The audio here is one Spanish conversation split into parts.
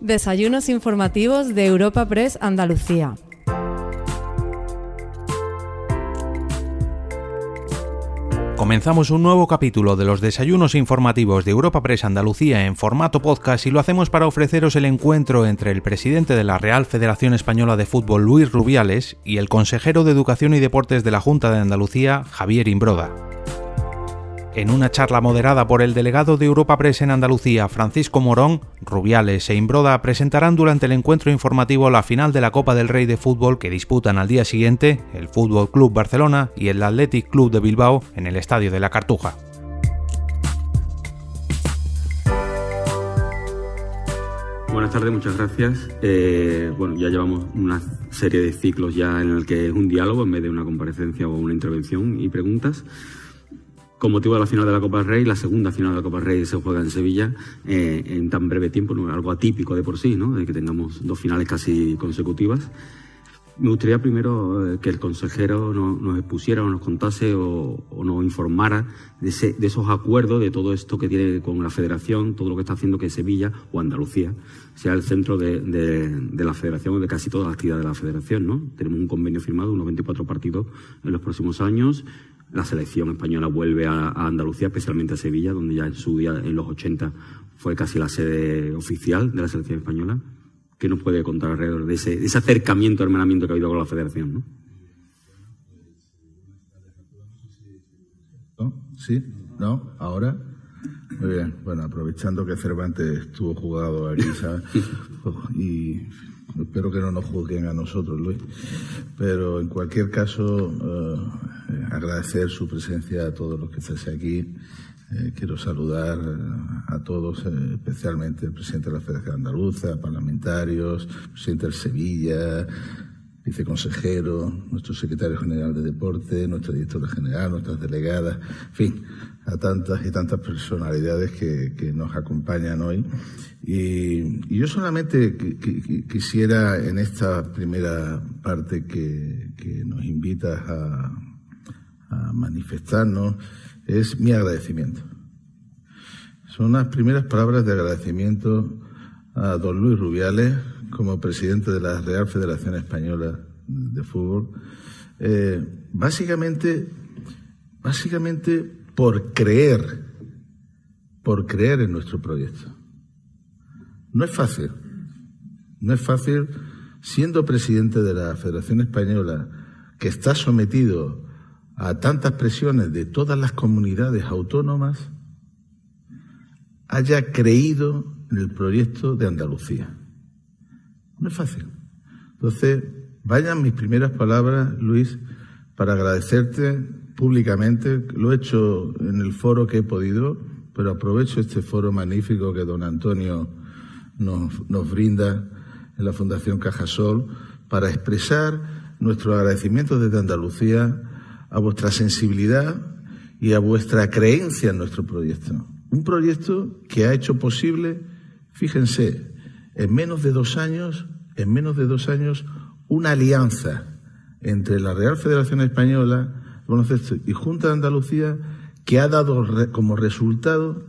Desayunos informativos de Europa Press Andalucía. Comenzamos un nuevo capítulo de los desayunos informativos de Europa Press Andalucía en formato podcast y lo hacemos para ofreceros el encuentro entre el presidente de la Real Federación Española de Fútbol, Luis Rubiales, y el consejero de Educación y Deportes de la Junta de Andalucía, Javier Imbroda. En una charla moderada por el delegado de Europa Press en Andalucía, Francisco Morón, Rubiales e Imbroda presentarán durante el encuentro informativo la final de la Copa del Rey de Fútbol que disputan al día siguiente el Fútbol Club Barcelona y el Athletic Club de Bilbao en el Estadio de la Cartuja. Buenas tardes, muchas gracias. Eh, bueno, ya llevamos una serie de ciclos ya en el que es un diálogo en vez de una comparecencia o una intervención y preguntas. Con motivo de la final de la Copa del Rey, la segunda final de la Copa del Rey se juega en Sevilla eh, en tan breve tiempo, algo atípico de por sí, ¿no? de que tengamos dos finales casi consecutivas. Me gustaría primero eh, que el consejero nos expusiera o nos contase o, nos informara de, esos acuerdos, de todo esto que tiene con la federación, todo lo que está haciendo que Sevilla o Andalucía sea el centro de, de la federación o de casi toda la actividad de la federación. Tenemos un convenio firmado, unos 24 partidos en los próximos años, la selección española vuelve a, Andalucía, especialmente a Sevilla, donde ya en su día, en los 80, fue casi la sede oficial de la selección española. ¿Qué nos puede contar alrededor de ese, acercamiento, hermanamiento que ha habido con la federación? ¿no? ¿Sí? ¿No? ¿Ahora? Muy bien. Bueno, aprovechando que Cervantes estuvo jugado aquí, ¿sabes? y espero que no nos juzguen a nosotros, Luis. Pero en cualquier caso, eh, eh, agradecer su presencia a todos los que estáis aquí. Eh, quiero saludar a todos, eh, especialmente al presidente de la Federación Andaluza, parlamentarios, presidente del Sevilla, viceconsejero, nuestro secretario general de deporte, nuestra directora general, nuestras delegadas, en fin, a tantas y tantas personalidades que, nos acompañan hoy. Y, yo solamente quisiera en esta primera parte que, que nos invitas a, a manifestarnos es mi agradecimiento. Son las primeras palabras de agradecimiento a don Luis Rubiales como presidente de la Real Federación Española de Fútbol. Eh, básicamente, básicamente por creer, por creer en nuestro proyecto. No es fácil, no es fácil siendo presidente de la Federación Española que está sometido a tantas presiones de todas las comunidades autónomas, haya creído en el proyecto de Andalucía. No es fácil. Entonces, vayan mis primeras palabras, Luis, para agradecerte públicamente. Lo he hecho en el foro que he podido, pero aprovecho este foro magnífico que don Antonio nos, nos brinda en la Fundación Cajasol para expresar nuestro agradecimiento desde Andalucía a vuestra sensibilidad y a vuestra creencia en nuestro proyecto. Un proyecto que ha hecho posible, fíjense, en menos de dos años, en menos de dos años, una alianza entre la Real Federación Española y Junta de Andalucía que ha dado como resultado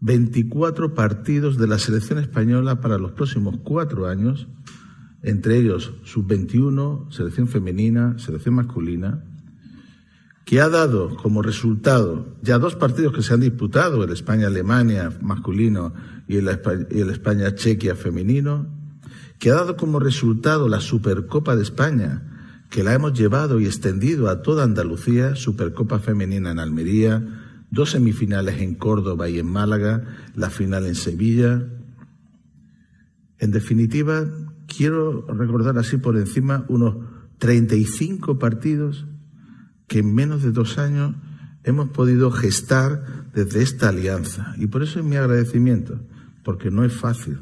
24 partidos de la selección española para los próximos cuatro años, entre ellos sub-21, selección femenina, selección masculina, que ha dado como resultado ya dos partidos que se han disputado, el España-Alemania masculino y el, España-Chequia femenino, que ha dado como resultado la Supercopa de España, que la hemos llevado y extendido a toda Andalucía, Supercopa femenina en Almería, dos semifinales en Córdoba y en Málaga, la final en Sevilla. En definitiva, quiero recordar así por encima unos 35 partidos que en menos de dos años hemos podido gestar desde esta alianza. Y por eso es mi agradecimiento, porque no es fácil,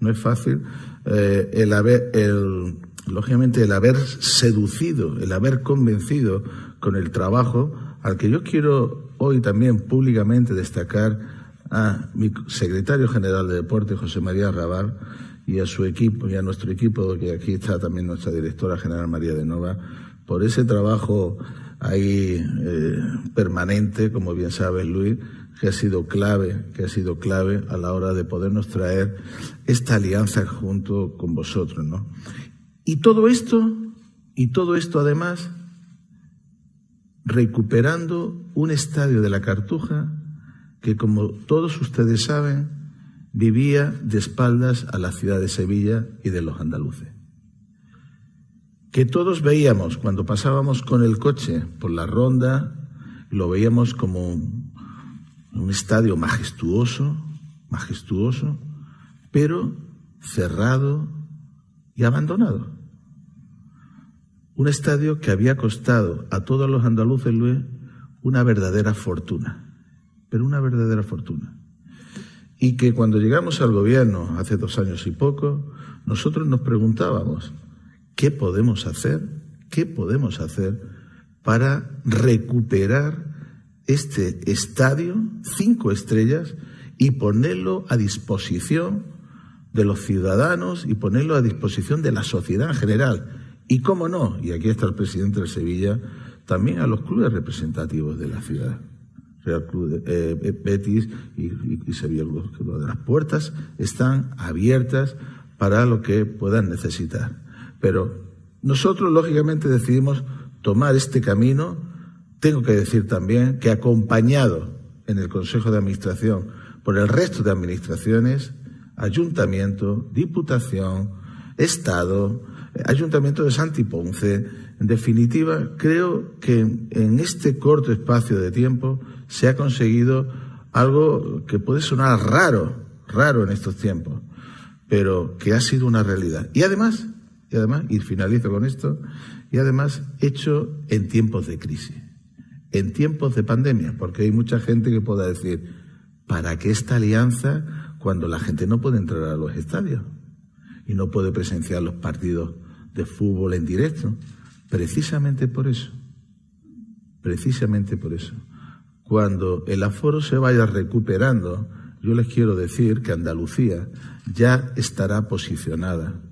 no es fácil eh, el haber, el, lógicamente, el haber seducido, el haber convencido con el trabajo al que yo quiero hoy también públicamente destacar a mi secretario general de deporte, José María Rabar, y a su equipo, y a nuestro equipo, que aquí está también nuestra directora general María de Nova, por ese trabajo ahí eh, permanente, como bien sabes Luis, que ha sido clave, que ha sido clave a la hora de podernos traer esta alianza junto con vosotros, ¿no? Y todo esto, y todo esto además, recuperando un estadio de la Cartuja que, como todos ustedes saben, vivía de espaldas a la ciudad de Sevilla y de los andaluces. Que todos veíamos cuando pasábamos con el coche por la ronda, lo veíamos como un estadio majestuoso, majestuoso, pero cerrado y abandonado. Un estadio que había costado a todos los andaluces, una verdadera fortuna, pero una verdadera fortuna. Y que cuando llegamos al gobierno, hace dos años y poco, nosotros nos preguntábamos, ¿qué podemos hacer? ¿Qué podemos hacer para recuperar este estadio, cinco estrellas, y ponerlo a disposición de los ciudadanos y ponerlo a disposición de la sociedad en general. Y cómo no, y aquí está el presidente de Sevilla, también a los clubes representativos de la ciudad. Real Club de, eh, eh, Betis y, Sevilla las puertas están abiertas para lo que puedan necesitar. Pero nosotros, lógicamente, decidimos tomar este camino tengo que decir también que acompañado en el Consejo de Administración por el resto de administraciones, Ayuntamiento, Diputación, Estado, Ayuntamiento de Santiponce, en definitiva, creo que en este corto espacio de tiempo se ha conseguido algo que puede sonar raro, raro en estos tiempos, pero que ha sido una realidad. Y además, y además, y finalizo con esto, y además hecho en tiempos de crisis en tiempos de pandemia, porque hay mucha gente que pueda decir, ¿para qué esta alianza cuando la gente no puede entrar a los estadios y no puede presenciar los partidos de fútbol en directo? Precisamente por eso, precisamente por eso. Cuando el aforo se vaya recuperando, yo les quiero decir que Andalucía ya estará posicionada,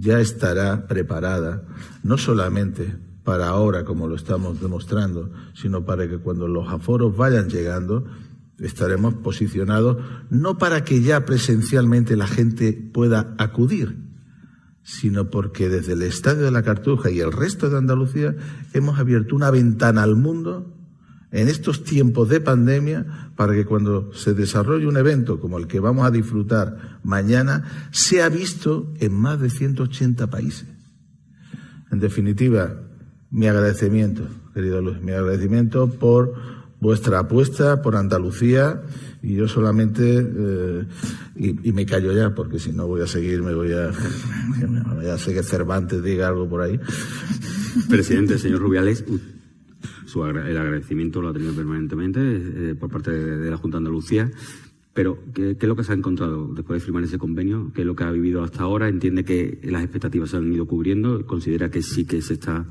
ya estará preparada, no solamente para ahora, como lo estamos demostrando, sino para que cuando los aforos vayan llegando, estaremos posicionados no para que ya presencialmente la gente pueda acudir, sino porque desde el Estadio de la Cartuja y el resto de Andalucía hemos abierto una ventana al mundo en estos tiempos de pandemia para que cuando se desarrolle un evento como el que vamos a disfrutar mañana sea visto en más de 180 países. En definitiva, mi agradecimiento, querido Luis, mi agradecimiento por vuestra apuesta por Andalucía y yo solamente eh, y, me callo ya porque si no voy a seguir me voy a ya sé que Cervantes diga algo por ahí presidente señor Rubiales su, el agradecimiento lo ha tenido permanentemente eh, por parte de, la Junta de Andalucía pero, ¿qué, ¿qué, es lo que se ha encontrado después de firmar ese convenio? ¿Qué es lo que ha vivido hasta ahora? ¿Entiende que las expectativas se han ido cubriendo? ¿Considera que sí que se está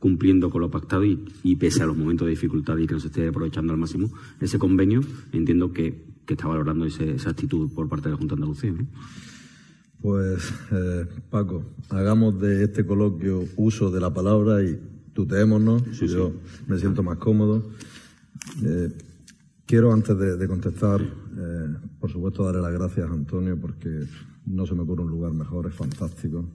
cumpliendo con lo pactado y, pese a los momentos de dificultad y que no se esté aprovechando al máximo ese convenio, entiendo que, está valorando esa actitud por parte de la Junta Andalucía. Pues, eh, Paco, hagamos de este coloquio uso de la palabra y tuteémonos. Yo me siento más cómodo. Eh, quiero, antes de, contestar, eh, por supuesto, darle las gracias a Antonio porque no se me ocurre un lugar mejor, es fantástico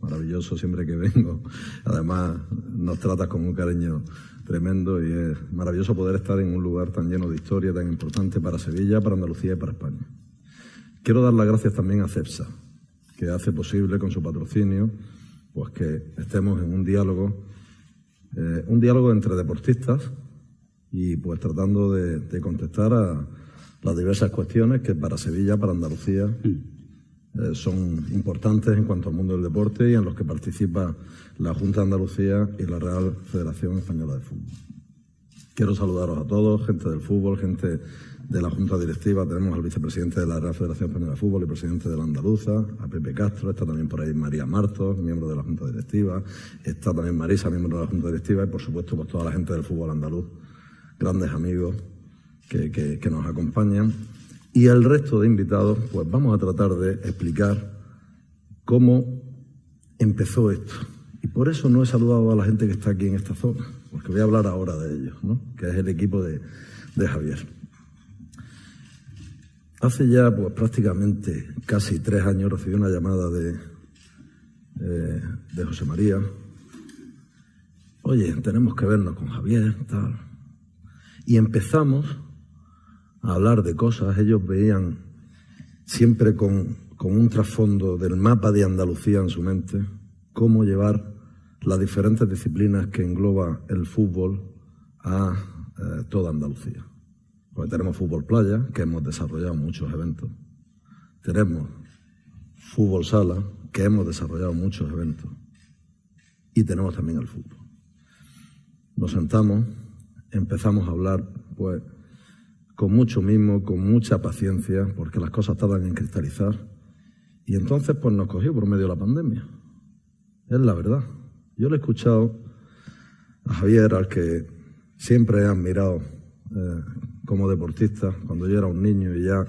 maravilloso siempre que vengo. Además, nos tratas con un cariño tremendo y es maravilloso poder estar en un lugar tan lleno de historia, tan importante para Sevilla, para Andalucía y para España. Quiero dar las gracias también a CEPSA, que hace posible con su patrocinio pues que estemos en un diálogo, eh, un diálogo entre deportistas y pues tratando de, de contestar a las diversas cuestiones que para Sevilla, para Andalucía eh, son importantes en cuanto al mundo del deporte y en los que participa la Junta de Andalucía y la Real Federación Española de Fútbol. Quiero saludaros a todos, gente del fútbol, gente de la Junta Directiva. Tenemos al vicepresidente de la Real Federación Española de Fútbol y presidente de la Andaluza, a Pepe Castro. Está también por ahí María Martos, miembro de la Junta Directiva. Está también Marisa, miembro de la Junta Directiva. Y por supuesto, pues toda la gente del fútbol andaluz, grandes amigos que, que nos acompañan. Y al resto de invitados, pues vamos a tratar de explicar cómo empezó esto Y por eso no he saludado a la gente que está aquí en esta zona, porque voy a hablar ahora de ellos, ¿no? que es el equipo de, de Javier. Hace ya pues, prácticamente casi tres años recibí una llamada de, eh, de José María. Oye, tenemos que vernos con Javier, tal. Y empezamos a hablar de cosas. Ellos veían siempre con, con un trasfondo del mapa de Andalucía en su mente, cómo llevar las diferentes disciplinas que engloba el fútbol a eh, toda Andalucía. Porque tenemos fútbol playa, que hemos desarrollado muchos eventos. Tenemos fútbol sala, que hemos desarrollado muchos eventos. Y tenemos también el fútbol. Nos sentamos, empezamos a hablar, pues, con mucho mimo, con mucha paciencia, porque las cosas tardan en cristalizar. Y entonces, pues, nos cogió por medio de la pandemia. Es la verdad. Yo le he escuchado a Javier, al que siempre he admirado eh, como deportista, cuando yo era un niño y ya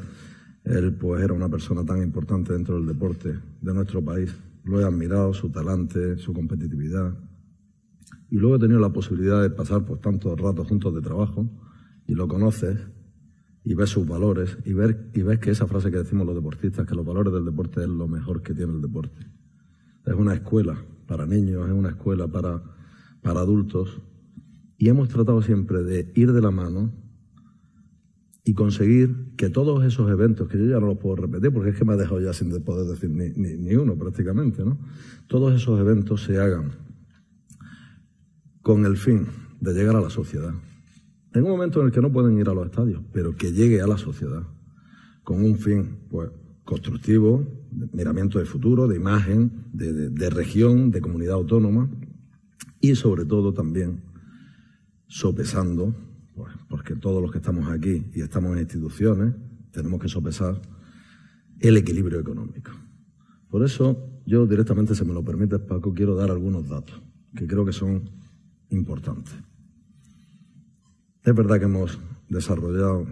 él pues era una persona tan importante dentro del deporte de nuestro país. Lo he admirado, su talante, su competitividad. Y luego he tenido la posibilidad de pasar pues tantos ratos juntos de trabajo y lo conoces y ves sus valores y, ver, y ves que esa frase que decimos los deportistas, que los valores del deporte es lo mejor que tiene el deporte. Es una escuela para niños, es una escuela para, para adultos y hemos tratado siempre de ir de la mano y conseguir que todos esos eventos, que yo ya no los puedo repetir porque es que me ha dejado ya sin poder decir ni, ni, uno prácticamente, ¿no? Todos esos eventos se hagan con el fin de llegar a la sociedad. En un momento en el que no pueden ir a los estadios, pero que llegue a la sociedad con un fin pues, constructivo, de miramiento de futuro, de imagen, de, de región, de comunidad autónoma y sobre todo también sopesando pues, porque todos los que estamos aquí y estamos en instituciones tenemos que sopesar el equilibrio económico. Por eso yo directamente, si me lo permite, Paco, quiero dar algunos datos que creo que son importantes. Es verdad que hemos desarrollado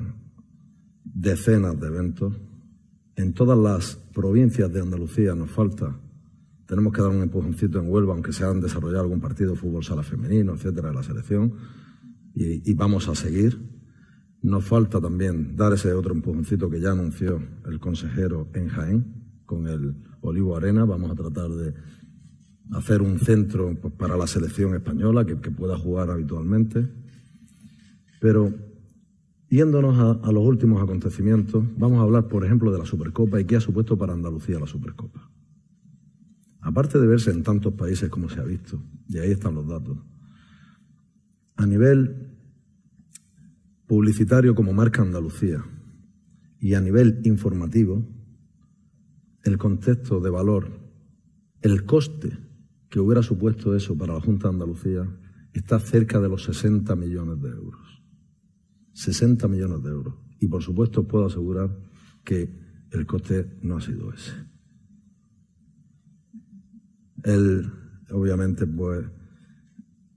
decenas de eventos. En todas las provincias de Andalucía nos falta, tenemos que dar un empujoncito en Huelva, aunque se han desarrollado algún partido de fútbol sala femenino, etcétera, de la selección y, vamos a seguir. Nos falta también dar ese otro empujoncito que ya anunció el consejero en Jaén con el Olivo Arena. Vamos a tratar de hacer un centro pues, para la selección española que, pueda jugar habitualmente. Pero yéndonos a, a, los últimos acontecimientos, vamos a hablar, por ejemplo, de la Supercopa y qué ha supuesto para Andalucía la Supercopa. Aparte de verse en tantos países como se ha visto, y ahí están los datos, a nivel publicitario como marca Andalucía y a nivel informativo, el contexto de valor, el coste que hubiera supuesto eso para la Junta de Andalucía está cerca de los 60 millones de euros. 60 millones de euros. Y por supuesto puedo asegurar que el coste no ha sido ese. El, obviamente, pues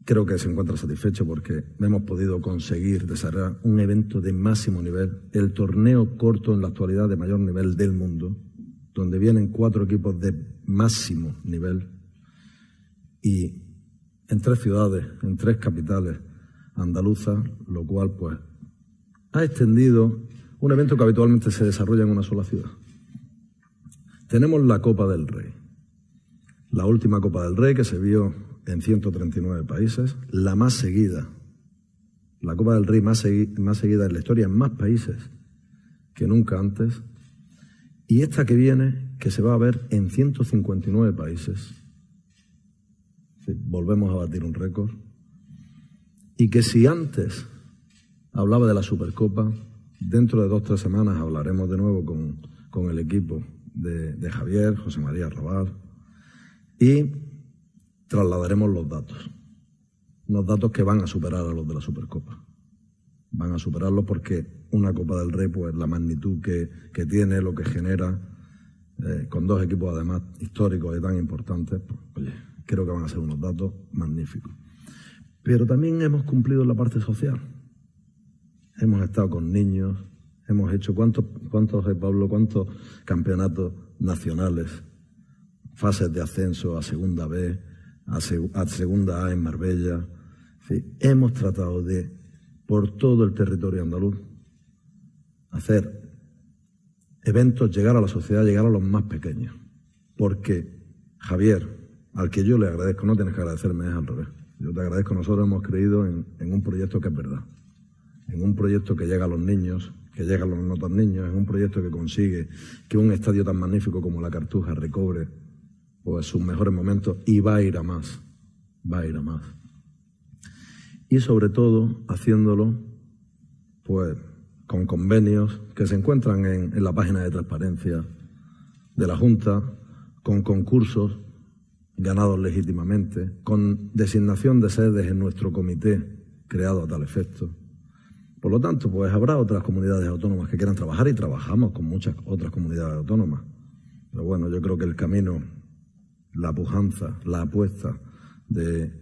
creo que se encuentra satisfecho porque hemos podido conseguir desarrollar un evento de máximo nivel, el torneo corto en la actualidad de mayor nivel del mundo, donde vienen cuatro equipos de máximo nivel y en tres ciudades, en tres capitales andaluzas, lo cual pues ha extendido un evento que habitualmente se desarrolla en una sola ciudad. Tenemos la Copa del Rey, la última Copa del Rey que se vio en 139 países, la más seguida, la Copa del Rey más, seguida en la historia en más países que nunca antes, y esta que viene, que se va a ver en 159 países. volvemos a batir un récord. Y que si antes hablaba de la Supercopa, dentro de dos o tres semanas hablaremos de nuevo con, con el equipo de, Javier, José María Rabal, y trasladaremos los datos. Unos datos que van a superar a los de la Supercopa. Van a superarlos porque una Copa del Rey, pues la magnitud que, tiene, lo que genera, eh, con dos equipos además históricos y tan importantes, pues, oye, creo que van a ser unos datos magníficos. Pero también hemos cumplido la parte social. Hemos estado con niños, hemos hecho cuántos, cuántos, eh, Pablo, cuántos campeonatos nacionales, fases de ascenso a segunda B, a, segunda A en Marbella. hemos tratado de, por todo el territorio andaluz, hacer eventos, llegar a la sociedad, llegar a los más pequeños. Porque Javier, al que yo le agradezco, no tienes que agradecerme, es al revés. Yo te agradezco, nosotros hemos creído en, un proyecto que es verdad, en un proyecto que llega a los niños, que llega a los no tan niños, en un proyecto que consigue que un estadio tan magnífico como la Cartuja recobre pues, sus mejores momentos y va a ir a más, va a ir a más. Y sobre todo haciéndolo pues con convenios que se encuentran en, en la página de transparencia de la Junta, con concursos ganados legítimamente, con designación de sedes en nuestro comité creado a tal efecto. Por lo tanto, pues habrá otras comunidades autónomas que quieran trabajar y trabajamos con muchas otras comunidades autónomas. Pero bueno, yo creo que el camino, la pujanza, la apuesta de,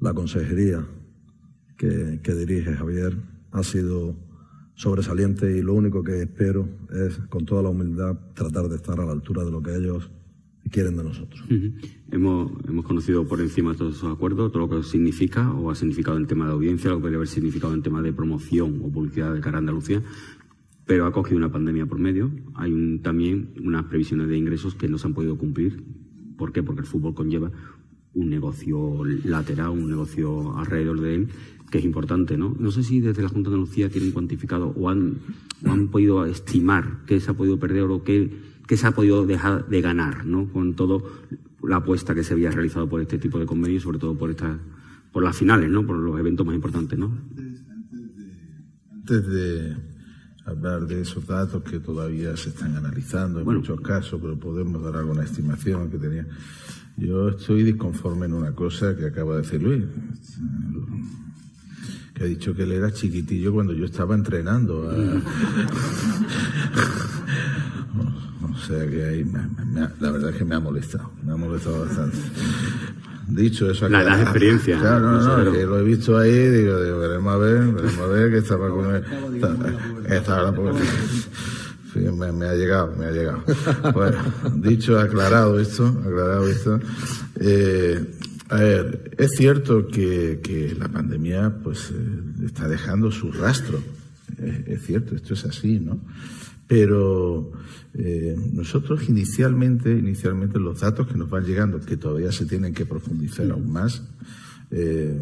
la consejería que, que dirige Javier ha sido sobresaliente y lo único que espero es, con toda la humildad, tratar de estar a la altura de lo que ellos quieren de nosotros. hemos, hemos conocido por encima todos esos acuerdos, todo lo que significa o ha significado en tema de audiencia, lo que podría haber significado en tema de promoción o publicidad de cara a Andalucía, pero ha cogido una pandemia por medio. Hay también unas previsiones de ingresos que no se han podido cumplir. ¿Por qué? Porque el fútbol conlleva un negocio lateral, un negocio alrededor de él, que es importante, ¿no? No sé si desde la Junta de Andalucía tienen cuantificado o han, podido estimar qué se ha podido perder o qué se ha podido dejar de ganar, ¿no? Con todo la apuesta que se había realizado por este tipo de convenios, sobre todo por estas, por las finales, ¿no? Por los eventos más importantes, ¿no? Hablar de esos datos que todavía se están analizando en muchos casos, pero podemos dar alguna estimación que tenía. Yo estoy disconforme en una cosa que acaba de decir Luis, que ha dicho que él era chiquitillo cuando yo estaba entrenando. A... O sea que ahí la verdad es que me ha molestado, me ha molestado bastante. Dicho eso, la, las experiencias. Claro, no, no, que lo he visto ahí, digo, digo, veremos a ver, veremos a ver que estaba con él. Esta porque me, me, ha llegado, me ha llegado. Bueno, dicho, aclarado esto, aclarado esto. Eh, a ver, es cierto que, que la pandemia pues eh, está dejando su rastro. es cierto, esto es así, ¿no? Pero eh, nosotros inicialmente, inicialmente los datos que nos van llegando, que todavía se tienen que profundizar aún más, eh,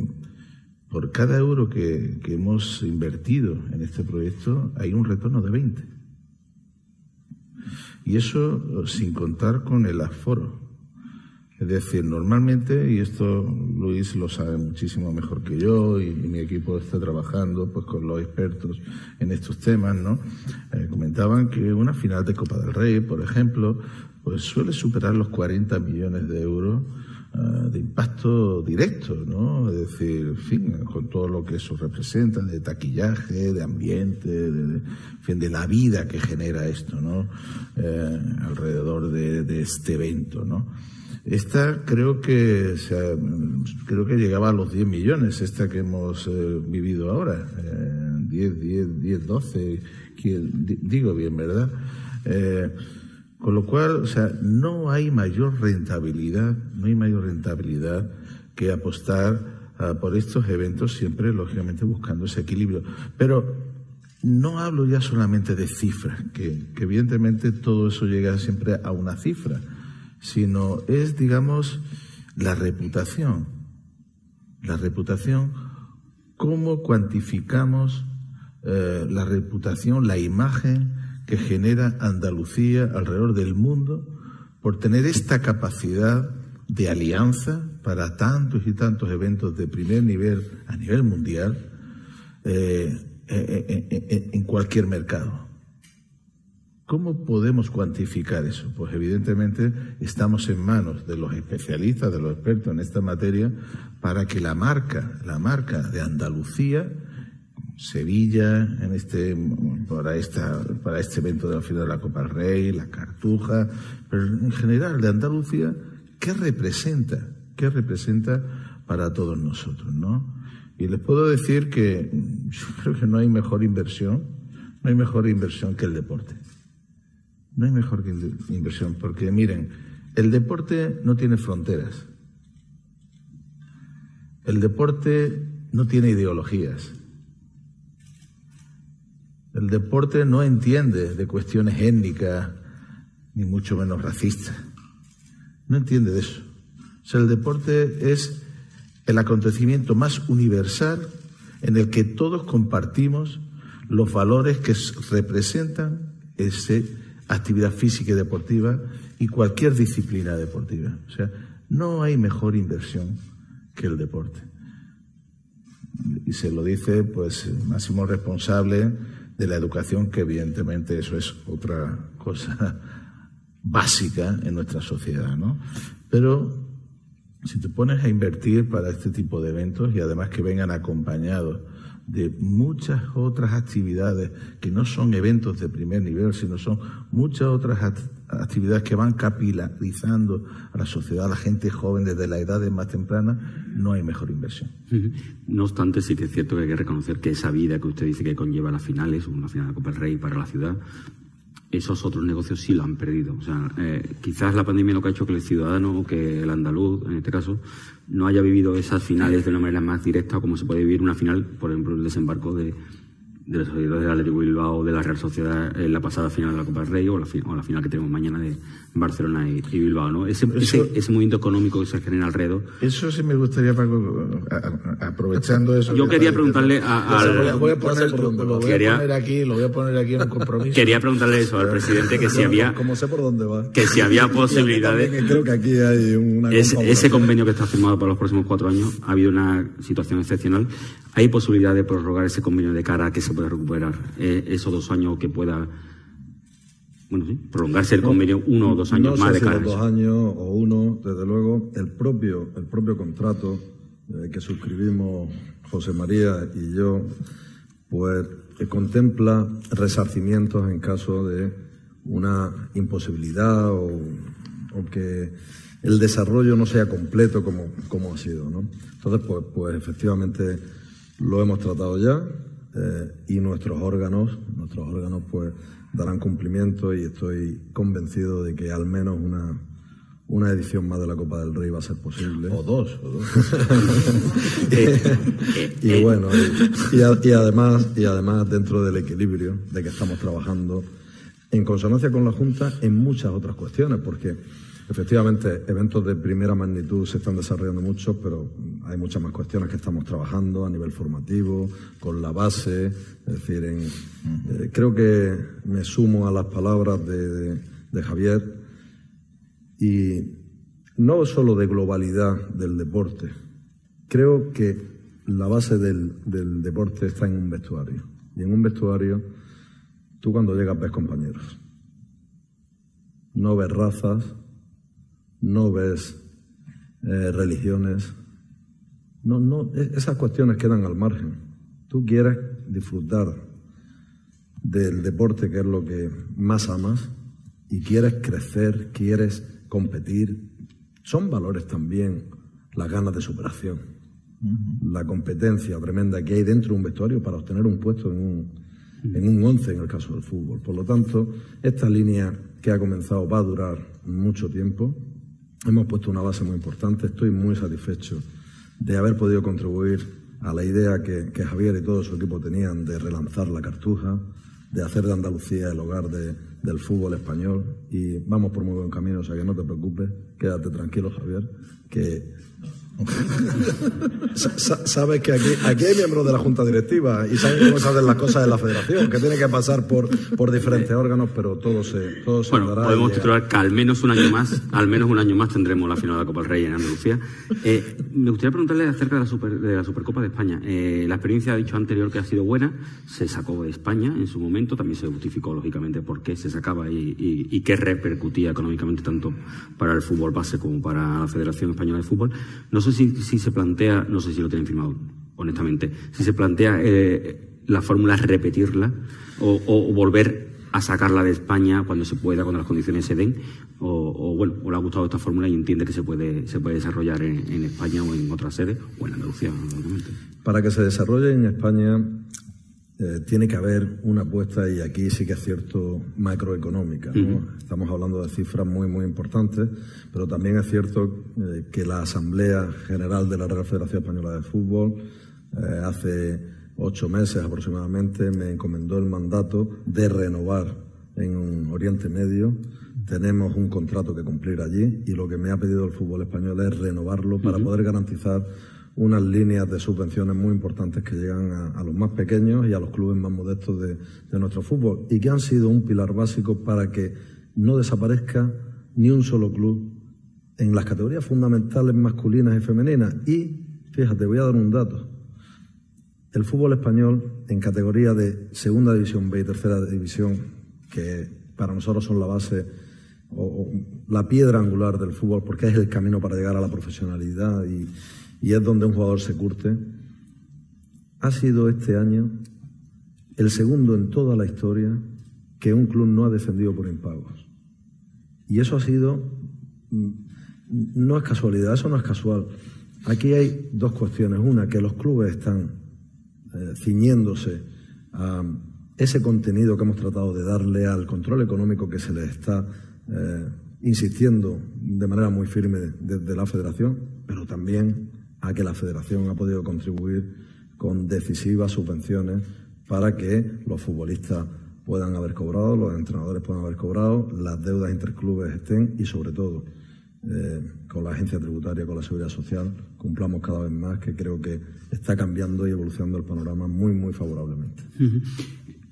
por cada euro que, que, hemos invertido en este proyecto hay un retorno de 20. Y eso sin contar con el aforo. Es decir, normalmente, y esto Luis lo sabe muchísimo mejor que yo, y, mi equipo está trabajando pues con los expertos en estos temas, ¿no? Eh, comentaban que una final de Copa del Rey, por ejemplo, pues suele superar los 40 millones de euros eh, de impacto directo, ¿no? Es decir, en fin, con todo lo que eso representa, de taquillaje, de ambiente, de, la vida que genera esto, ¿no? Eh, alrededor de, de este evento, ¿no? Esta creo que creo que llegaba a los 10 millones, esta que hemos eh, vivido ahora. 10, 10, 10, 12, digo bien, ¿verdad? Eh, con lo cual, o sea, no hay mayor rentabilidad, no hay mayor rentabilidad que apostar ah, por estos eventos, siempre, lógicamente, buscando ese equilibrio. Pero no hablo ya solamente de cifras, que evidentemente todo eso llega siempre a una cifra sino es, digamos, la reputación. La reputación, cómo cuantificamos eh, la reputación, la imagen que genera Andalucía alrededor del mundo por tener esta capacidad de alianza para tantos y tantos eventos de primer nivel a nivel mundial eh, eh, en cualquier mercado. ¿Cómo podemos cuantificar eso? Pues evidentemente estamos en manos de los especialistas, de los expertos en esta materia, para que la marca, la marca de Andalucía, Sevilla, en este, para, esta, para este evento de la final de la Copa del Rey, la Cartuja, pero en general de Andalucía, ¿qué representa? ¿Qué representa para todos nosotros, no? Y les puedo decir que yo creo que no hay mejor inversión, no hay mejor inversión que el deporte. No hay mejor que inversión, porque miren, el deporte no tiene fronteras. el deporte no tiene ideologías. El deporte no entiende de cuestiones étnicas, ni mucho menos racistas. No entiende de eso. O sea, el deporte es el acontecimiento más universal en el que todos compartimos los valores que representan esa actividad física y deportiva y cualquier disciplina deportiva. O sea, no hay mejor inversión que el deporte. Y se lo dice, pues, el máximo responsable de la educación, que evidentemente eso es otra cosa básica en nuestra sociedad, ¿no? Pero si te pones a invertir para este tipo de eventos y además que vengan acompañados de muchas otras actividades que no son eventos de primer nivel, sino son muchas otras actividades que van capilarizando a la sociedad, a la gente joven desde la edad más temprana, no hay mejor inversión. No obstante, sí que es cierto que hay que reconocer que esa vida que usted dice que conlleva las finales, una final de Copa del Rey para la ciudad, esos otros negocios sí lo han perdido. O sea, eh, quizás la pandemia lo que ha hecho que el ciudadano que el andaluz, en este caso, no haya vivido esas finales de una manera más directa como se puede vivir una final, por ejemplo, el desembarco de, de seguidores del Atlético Bilbao de la Real Sociedad en la pasada final de la Copa del Rey o la, o la final que tenemos mañana de Barcelona y, Bilbao, ¿no? Ese, ese, movimiento económico que se genera alrededor. Eso sí me gustaría, Paco, aprovechando eso. Yo quería preguntarle a, al... Voy a poner, lo, voy a poner aquí, lo voy a poner aquí en un compromiso. Quería preguntarle eso al presidente, que si había... Como sé por dónde va. Que si había posibilidades... creo que aquí hay una... Ese, ese convenio que está firmado para los próximos cuatro años, ha habido una situación excepcional. ¿Hay posibilidad de prorrogar ese convenio de cara a que se pueda recuperar eh, esos dos años que pueda bueno, sí, prolongarse el convenio uno o dos años más de cara dos años o uno, desde luego, el propio, el propio contrato eh, que suscribimos José María y yo, pues eh, contempla resarcimientos en caso de una imposibilidad o, o, que el desarrollo no sea completo como, como ha sido, ¿no? Entonces, pues, pues efectivamente lo hemos tratado ya eh, y nuestros órganos, nuestros órganos pues darán cumplimiento y estoy convencido de que al menos una, una edición más de la Copa del Rey va a ser posible. O dos. O dos. y, bueno, y, además, y además dentro del equilibrio de que estamos trabajando en consonancia con la Junta en muchas otras cuestiones, porque Efectivamente, eventos de primera magnitud se están desarrollando mucho, pero hay muchas más cuestiones que estamos trabajando a nivel formativo, con la base. Es decir, eh, creo que me sumo a las palabras de, Javier y no solo de globalidad del deporte. Creo que la base del, del deporte está en un vestuario. Y en un vestuario, tú cuando llegas ves compañeros. No ves razas, no ves eh, religiones. No, no, e, esas cuestiones quedan al margen. Tú quieres disfrutar del deporte, que es lo que más amas, y quieres crecer, quieres competir. Son valores también las ganas de superación, la competencia tremenda que hay dentro de un vestuario para obtener un puesto en un, en un once en el caso del fútbol. Por lo tanto, esta línea que ha comenzado va a durar mucho tiempo Hemos puesto una base muy importante. Estoy muy satisfecho de haber podido contribuir a la idea que, Javier y todo su equipo tenían de relanzar la cartuja, de hacer de Andalucía el hogar del fútbol español. Y vamos por muy buen camino, o sea que no te preocupes, quédate tranquilo, Javier, que Sabes que aquí, aquí hay miembros de la Junta Directiva y saben cómo se hacen las cosas de la Federación, que tiene que pasar por, por diferentes órganos, pero todo se, todo se Bueno, podemos titular que al menos un año más, al menos un año más tendremos la final de la Copa del Rey en Andalucía. Eh, me gustaría preguntarle acerca de la, de la Supercopa de España. Eh, la experiencia ha dicho anterior que ha sido buena, se sacó de España en su momento, también se justificó lógicamente por qué se sacaba y, y qué repercutía económicamente tanto para el fútbol base como para la Federación Española de Fútbol. No sé si, se plantea, no sé si lo tienen firmado, honestamente, si se plantea eh, la fórmula repetirla o, volver a sacarla de España cuando se pueda, cuando las condiciones se den, o, bueno, o le ha gustado esta fórmula y entiende que se puede, se puede desarrollar en, España o en otras sedes, o en Andalucía, Para que se desarrolle en España, eh, tiene que haber una apuesta, y aquí sí que es cierto, macroeconómica. Estamos hablando de cifras muy, muy importantes, pero también es cierto eh, que la Asamblea General de la Real Federación Española de Fútbol eh, hace ocho meses aproximadamente me encomendó el mandato de renovar en Oriente Medio. Tenemos un contrato que cumplir allí y lo que me ha pedido el fútbol español es renovarlo para poder garantizar unas líneas de subvenciones muy importantes que llegan a, los más pequeños y a los clubes más modestos de, nuestro fútbol y que han sido un pilar básico para que no desaparezca ni un solo club en las categorías fundamentales masculinas y femeninas. Y, fíjate, voy a dar un dato. El fútbol español en categoría de segunda división B y tercera división, que para nosotros son la base o la piedra angular del fútbol, porque es el camino para llegar a la profesionalidad y, y es donde un jugador se curte, ha sido este año el segundo en toda la historia que un club no ha defendido por impagos. Y eso ha sido, mm, no es casualidad, eso no es casual. Aquí hay dos cuestiones. Una, que los clubes están eh, ciñéndose a ese contenido que hemos tratado de darle al control económico que se les está eh, insistiendo de manera muy firme desde la federación, pero también a que la federación ha podido contribuir con decisivas subvenciones para que los futbolistas puedan haber cobrado, los entrenadores puedan haber cobrado, las deudas interclubes estén y sobre todo eh, con la agencia tributaria, con la seguridad social, cumplamos cada vez más, que creo que está cambiando y evolucionando el panorama muy, muy favorablemente.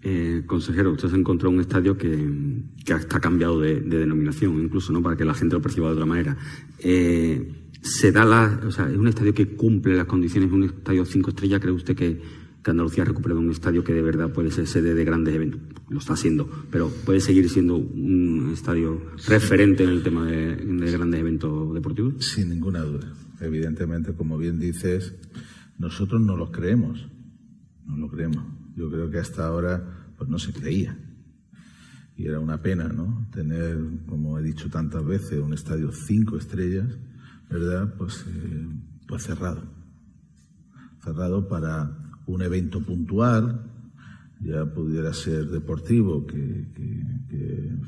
Eh, consejero, usted se encontró un estadio que, que está cambiado de, denominación, incluso, ¿no? Para que la gente lo perciba de otra manera. Eh, se da la, o sea, es un estadio que cumple las condiciones de un estadio cinco estrellas. ¿Cree usted que, que Andalucía ha recuperado un estadio que de verdad puede ser sede de grandes eventos? Lo está haciendo, pero puede seguir siendo un estadio referente en el tema de, grandes eventos deportivos. Sin ninguna duda. Evidentemente, como bien dices, nosotros no lo creemos. No lo creemos. Yo creo que hasta ahora pues no se creía. Y era una pena, ¿no? Tener, como he dicho tantas veces, un estadio cinco estrellas ¿verdad? Pues, eh, pues cerrado. Cerrado para un evento puntual, ya pudiera ser deportivo, que,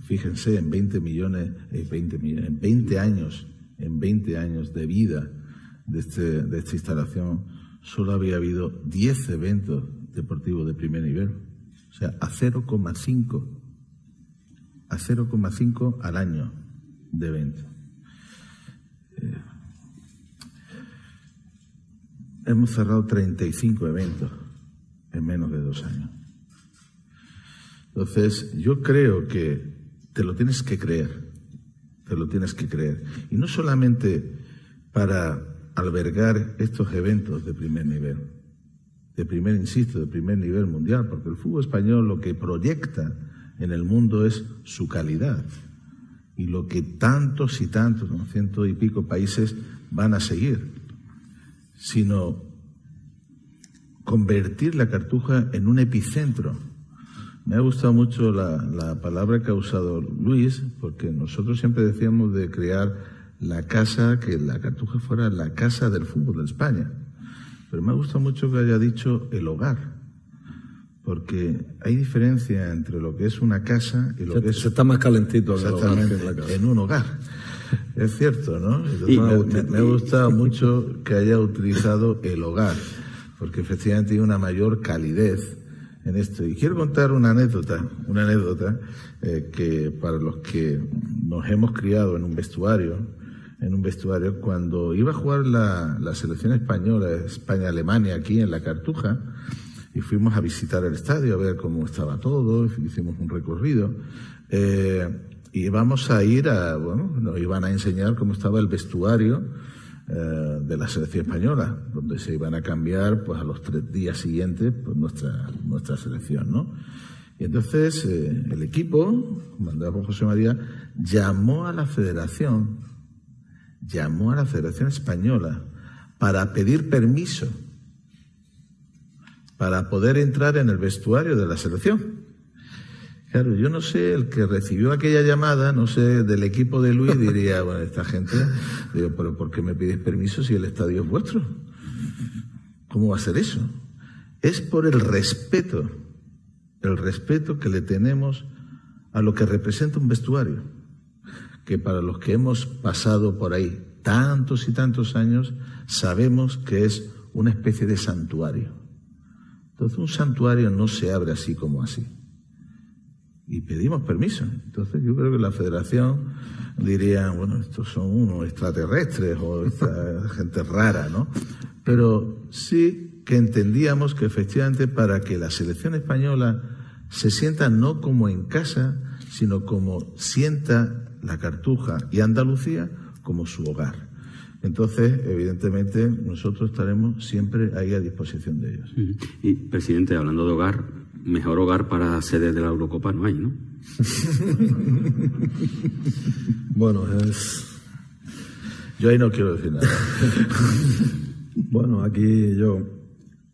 fíjense, en 20 millones, eh, 20 en 20 años, en 20 años de vida de, este, de esta instalación, solo había habido 10 eventos deportivos de primer nivel. O sea, a 0,5, a 0,5 al año de eventos. Hemos cerrado 35 eventos en menos de dos años. Entonces, yo creo que te lo tienes que creer, te lo tienes que creer. Y no solamente para albergar estos eventos de primer nivel, de primer, insisto, de primer nivel mundial, porque el fútbol español lo que proyecta en el mundo es su calidad y lo que tantos y tantos, ciento y pico países van a seguir, sino convertir la cartuja en un epicentro. Me ha gustado mucho la, palabra que ha usado Luis, porque nosotros siempre decíamos de crear la casa, que la cartuja fuera la casa del fútbol de España. Pero me ha gustado mucho que haya dicho el hogar porque hay diferencia entre lo que es una casa y lo que es... Se está más calentito en, un hogar. Es cierto, ¿no? me, ha gustado mucho que haya utilizado el hogar, porque efectivamente hay una mayor calidez en esto. Y quiero contar una anécdota, una anécdota eh, que para los que nos hemos criado en un vestuario, en un vestuario, cuando iba a jugar la, la selección española, España-Alemania, aquí en la Cartuja, y fuimos a visitar el estadio, a ver cómo estaba todo, hicimos un recorrido. Eh, y vamos a ir a, bueno, nos iban a enseñar cómo estaba el vestuario eh, de la selección española, donde se iban a cambiar pues a los tres días siguientes pues, nuestra, nuestra selección, ¿no? Y entonces eh, el equipo, mandado por José María, llamó a la federación, llamó a la Federación Española para pedir permiso para poder entrar en el vestuario de la selección. Claro, yo no sé, el que recibió aquella llamada, no sé, del equipo de Luis diría, bueno, esta gente, digo, pero ¿por qué me pides permiso si el estadio es vuestro? ¿Cómo va a ser eso? Es por el respeto el respeto que le tenemos a lo que representa un vestuario, que para los que hemos pasado por ahí tantos y tantos años, sabemos que es una especie de santuario. Entonces un santuario no se abre así como así. Y pedimos permiso. Entonces yo creo que la federación diría, bueno, estos son unos extraterrestres o esta gente rara, ¿no? Pero sí que entendíamos que efectivamente para que la selección española se sienta no como en casa, sino como sienta la Cartuja y Andalucía como su hogar. Entonces, evidentemente, nosotros estaremos siempre ahí a disposición de ellos. Y, presidente, hablando de hogar, mejor hogar para sede de la Eurocopa no hay, ¿no? bueno, es. Yo ahí no quiero decir nada. bueno, aquí yo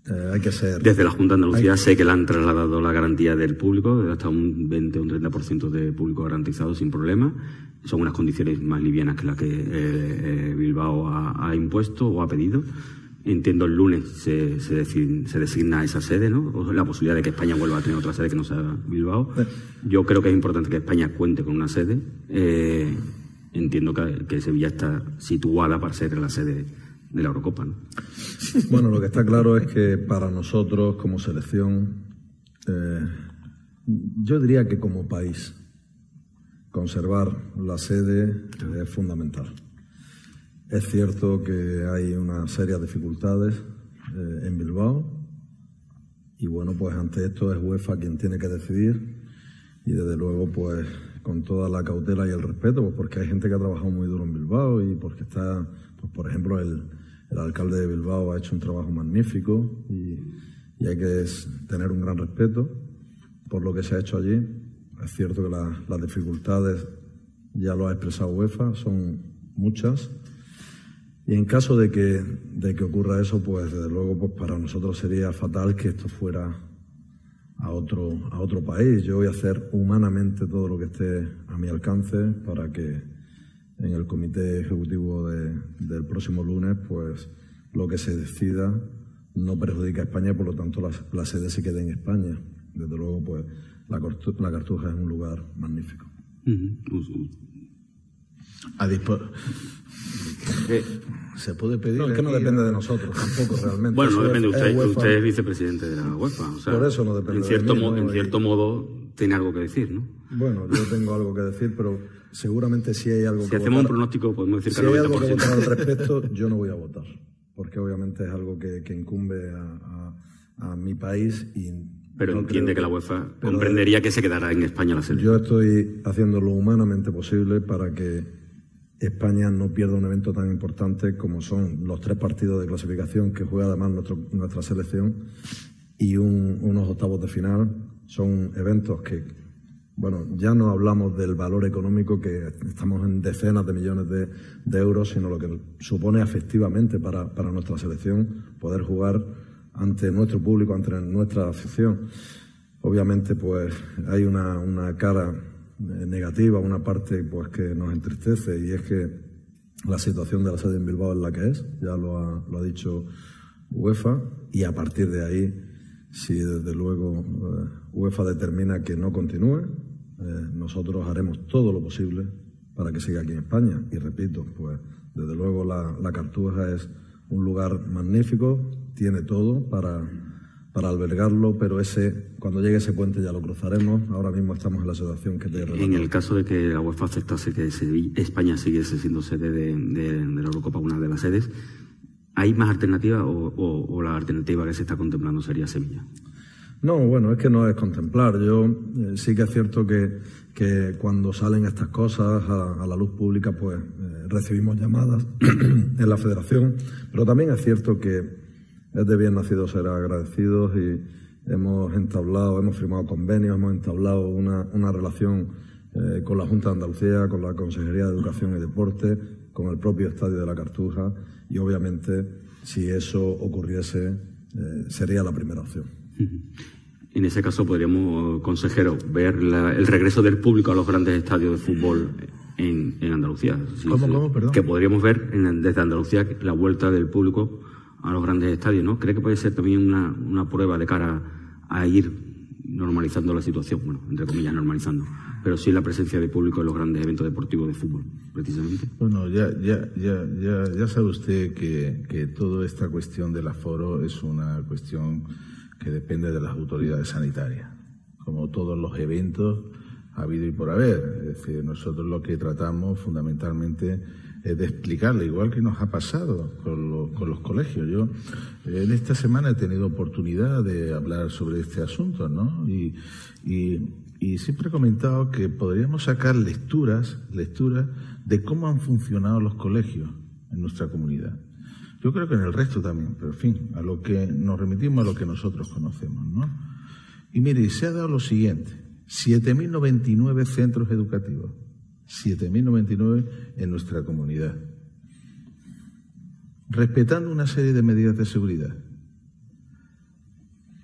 eh, hay que ser. Desde la Junta de Andalucía sé que le han trasladado la garantía del público, hasta un 20 o un 30% de público garantizado sin problema. Son unas condiciones más livianas que las que eh, eh, Bilbao ha, impuesto o ha pedido. Entiendo el lunes se, se, designa esa sede, ¿no? O la posibilidad de que España vuelva a tener otra sede que no sea Bilbao. Yo creo que es importante que España cuente con una sede. entiendo que, que Sevilla está situada para ser la sede de la Eurocopa. ¿no? Bueno, lo que está claro es que para nosotros como selección, eh, yo diría que como país, conservar la sede es fundamental. Es cierto que hay una serie de dificultades eh, en Bilbao y bueno, pues ante esto es UEFA quien tiene que decidir y desde luego pues con toda la cautela y el respeto, pues porque hay gente que ha trabajado muy duro en Bilbao y porque está, pues por ejemplo, el, el alcalde de Bilbao ha hecho un trabajo magnífico y, hay que tener un gran respeto por lo que se ha hecho allí. Es cierto que las dificultades, ya lo ha expresado UEFA, son muchas. Y en caso de que, de que ocurra eso, pues desde luego pues para nosotros sería fatal que esto fuera a otro, a otro país. Yo voy a hacer humanamente todo lo que esté a mi alcance para que en el comité ejecutivo del próximo lunes, pues lo que se decida no perjudica a España, por lo tanto la, sede se quede en España. Desde luego, pues la, la Cartuja es un lugar magnífico. A ¿Se puede pedir? No, es que no depende de nosotros tampoco realmente. Bueno, no depende. Usted, usted es vicepresidente de la UEFA. Por eso no depende en cierto, de modo, en cierto modo tiene algo que decir, ¿no? Bueno, yo tengo algo que decir, pero seguramente si hay algo si que hacemos un pronóstico, podemos decir que Si hay algo que votar al respecto, yo no voy a votar, porque obviamente es algo que, incumbe a, mi país y pero entiende que, la UEFA comprendería que se quedará en España la selección. Yo estoy haciendo lo humanamente posible para que España no pierda un evento tan importante como son los tres partidos de clasificación que juega además nuestra selección y unos octavos de final. Son eventos que bueno, ya no hablamos del valor económico que estamos en decenas de millones de, euros, sino lo que supone afectivamente para, nuestra selección poder jugar ante nuestro público, ante nuestra afición. Obviamente, pues hay una, cara eh, negativa, una parte pues que nos entristece y es que la situación de la sede en Bilbao es la que es, ya lo ha, lo ha dicho UEFA, y a partir de ahí, si desde luego eh, UEFA determina que no continúe, eh, nosotros haremos todo lo posible para que siga aquí en España. Y repito, pues desde luego la, la Cartuja es un lugar magnífico, tiene todo para, para albergarlo, pero ese cuando llegue ese puente ya lo cruzaremos. Ahora mismo estamos en la situación que te En el caso de que la UEFA aceptase que España siguiese siendo sede de, la Eurocopa, una de las sedes, ¿hay más alternativas o la alternativa que se está contemplando sería Sevilla? No, bueno, es que no es contemplar. Yo eh, sí que es cierto que, que cuando salen estas cosas a, la luz pública, pues eh, recibimos llamadas en la federación, pero también es cierto que es de bien nacido ser agradecidos y hemos entablado, hemos firmado convenios, hemos entablado una, una relación eh, con la Junta de Andalucía, con la Consejería de Educación y Deporte, con el propio Estadio de la Cartuja y obviamente si eso ocurriese sería la primera opción. En ese caso podríamos, consejero, ver el regreso del público a los grandes estadios de fútbol en, Andalucía. ¿Cómo, cómo, perdón? Que podríamos ver desde Andalucía la vuelta del público a los grandes estadios, ¿no? ¿Cree que puede ser también una, prueba de cara a ir normalizando la situación, bueno, entre comillas normalizando, pero sí la presencia de público en los grandes eventos deportivos de fútbol, precisamente. Bueno, ya, ya, ya, ya, ya sabe usted que, que toda esta cuestión del aforo es una cuestión que depende de las autoridades sanitarias, como todos los eventos ha habido y por haber. Es decir, nosotros lo que tratamos fundamentalmente es de explicarle, igual que nos ha pasado con, los colegios. Yo en esta semana he tenido oportunidad de hablar sobre este asunto, ¿no? Y, y, y siempre he comentado que podríamos sacar lecturas, lecturas de cómo han funcionado los colegios en nuestra comunidad. Yo creo que en el resto también, pero en fin, a lo que nos remitimos a lo que nosotros conocemos, ¿no? Y mire, se ha dado lo siguiente, 7.099 centros educativos, 7.099 en nuestra comunidad, respetando una serie de medidas de seguridad,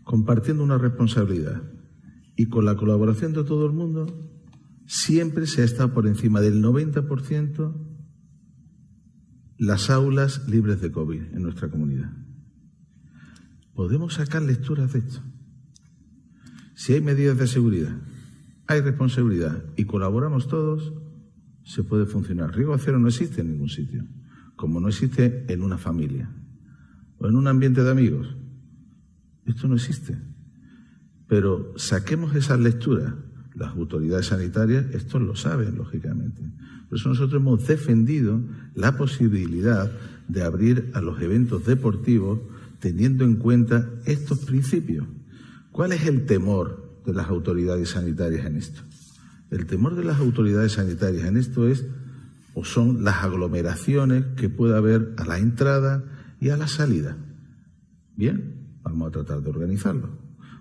compartiendo una responsabilidad y con la colaboración de todo el mundo, siempre se ha estado por encima del 90% las aulas libres de COVID en nuestra comunidad. Podemos sacar lecturas de esto. Si hay medidas de seguridad, hay responsabilidad y colaboramos todos, se puede funcionar. Riesgo cero no existe en ningún sitio, como no existe en una familia o en un ambiente de amigos. Esto no existe. Pero saquemos esas lecturas. Las autoridades sanitarias esto lo saben, lógicamente. Por eso nosotros hemos defendido la posibilidad de abrir a los eventos deportivos teniendo en cuenta estos principios. ¿Cuál es el temor de las autoridades sanitarias en esto? El temor de las autoridades sanitarias en esto es o son las aglomeraciones que pueda haber a la entrada y a la salida. Bien, vamos a tratar de organizarlo.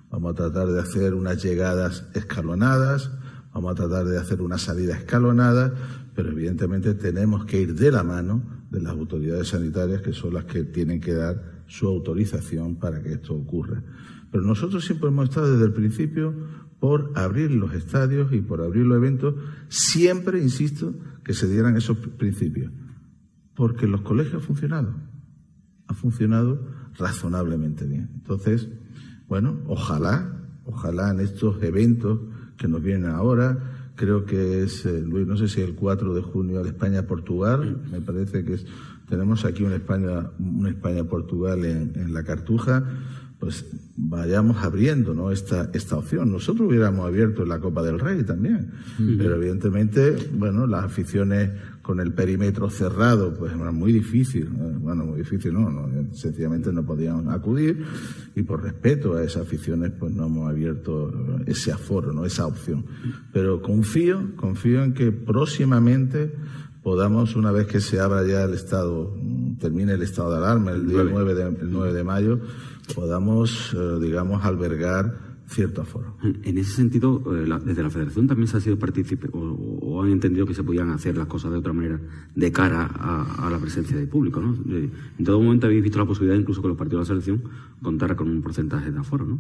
Vamos a tratar de hacer unas llegadas escalonadas, vamos a tratar de hacer una salida escalonada, pero evidentemente tenemos que ir de la mano de las autoridades sanitarias que son las que tienen que dar su autorización para que esto ocurra. Pero nosotros siempre hemos estado desde el principio por abrir los estadios y por abrir los eventos, siempre, insisto, que se dieran esos principios. Porque los colegios han funcionado, ha funcionado razonablemente bien. Entonces, bueno, ojalá, ojalá en estos eventos que nos vienen ahora, creo que es, eh, Luis, no sé si el 4 de junio de España-Portugal, me parece que es, tenemos aquí una España, una España-Portugal en, en la Cartuja, pues vayamos abriendo ¿no? esta, esta opción. Nosotros hubiéramos abierto la Copa del Rey también, pero evidentemente, bueno, las aficiones con el perímetro cerrado, pues era muy difícil, ¿no? bueno, muy difícil, no, no, sencillamente no podían acudir y por respeto a esas aficiones, pues no hemos abierto ese aforo, ¿no? esa opción. Pero confío, confío en que próximamente podamos, una vez que se abra ya el estado, termine el estado de alarma el día 9 de, el 9 de mayo, podamos, eh, digamos, albergar cierto aforo. En ese sentido, eh, desde la Federación también se ha sido partícipe o, o, han entendido que se podían hacer las cosas de otra manera de cara a, a, la presencia de público, ¿no? En todo momento habéis visto la posibilidad, incluso con los partidos de la selección, contar con un porcentaje de aforo, ¿no?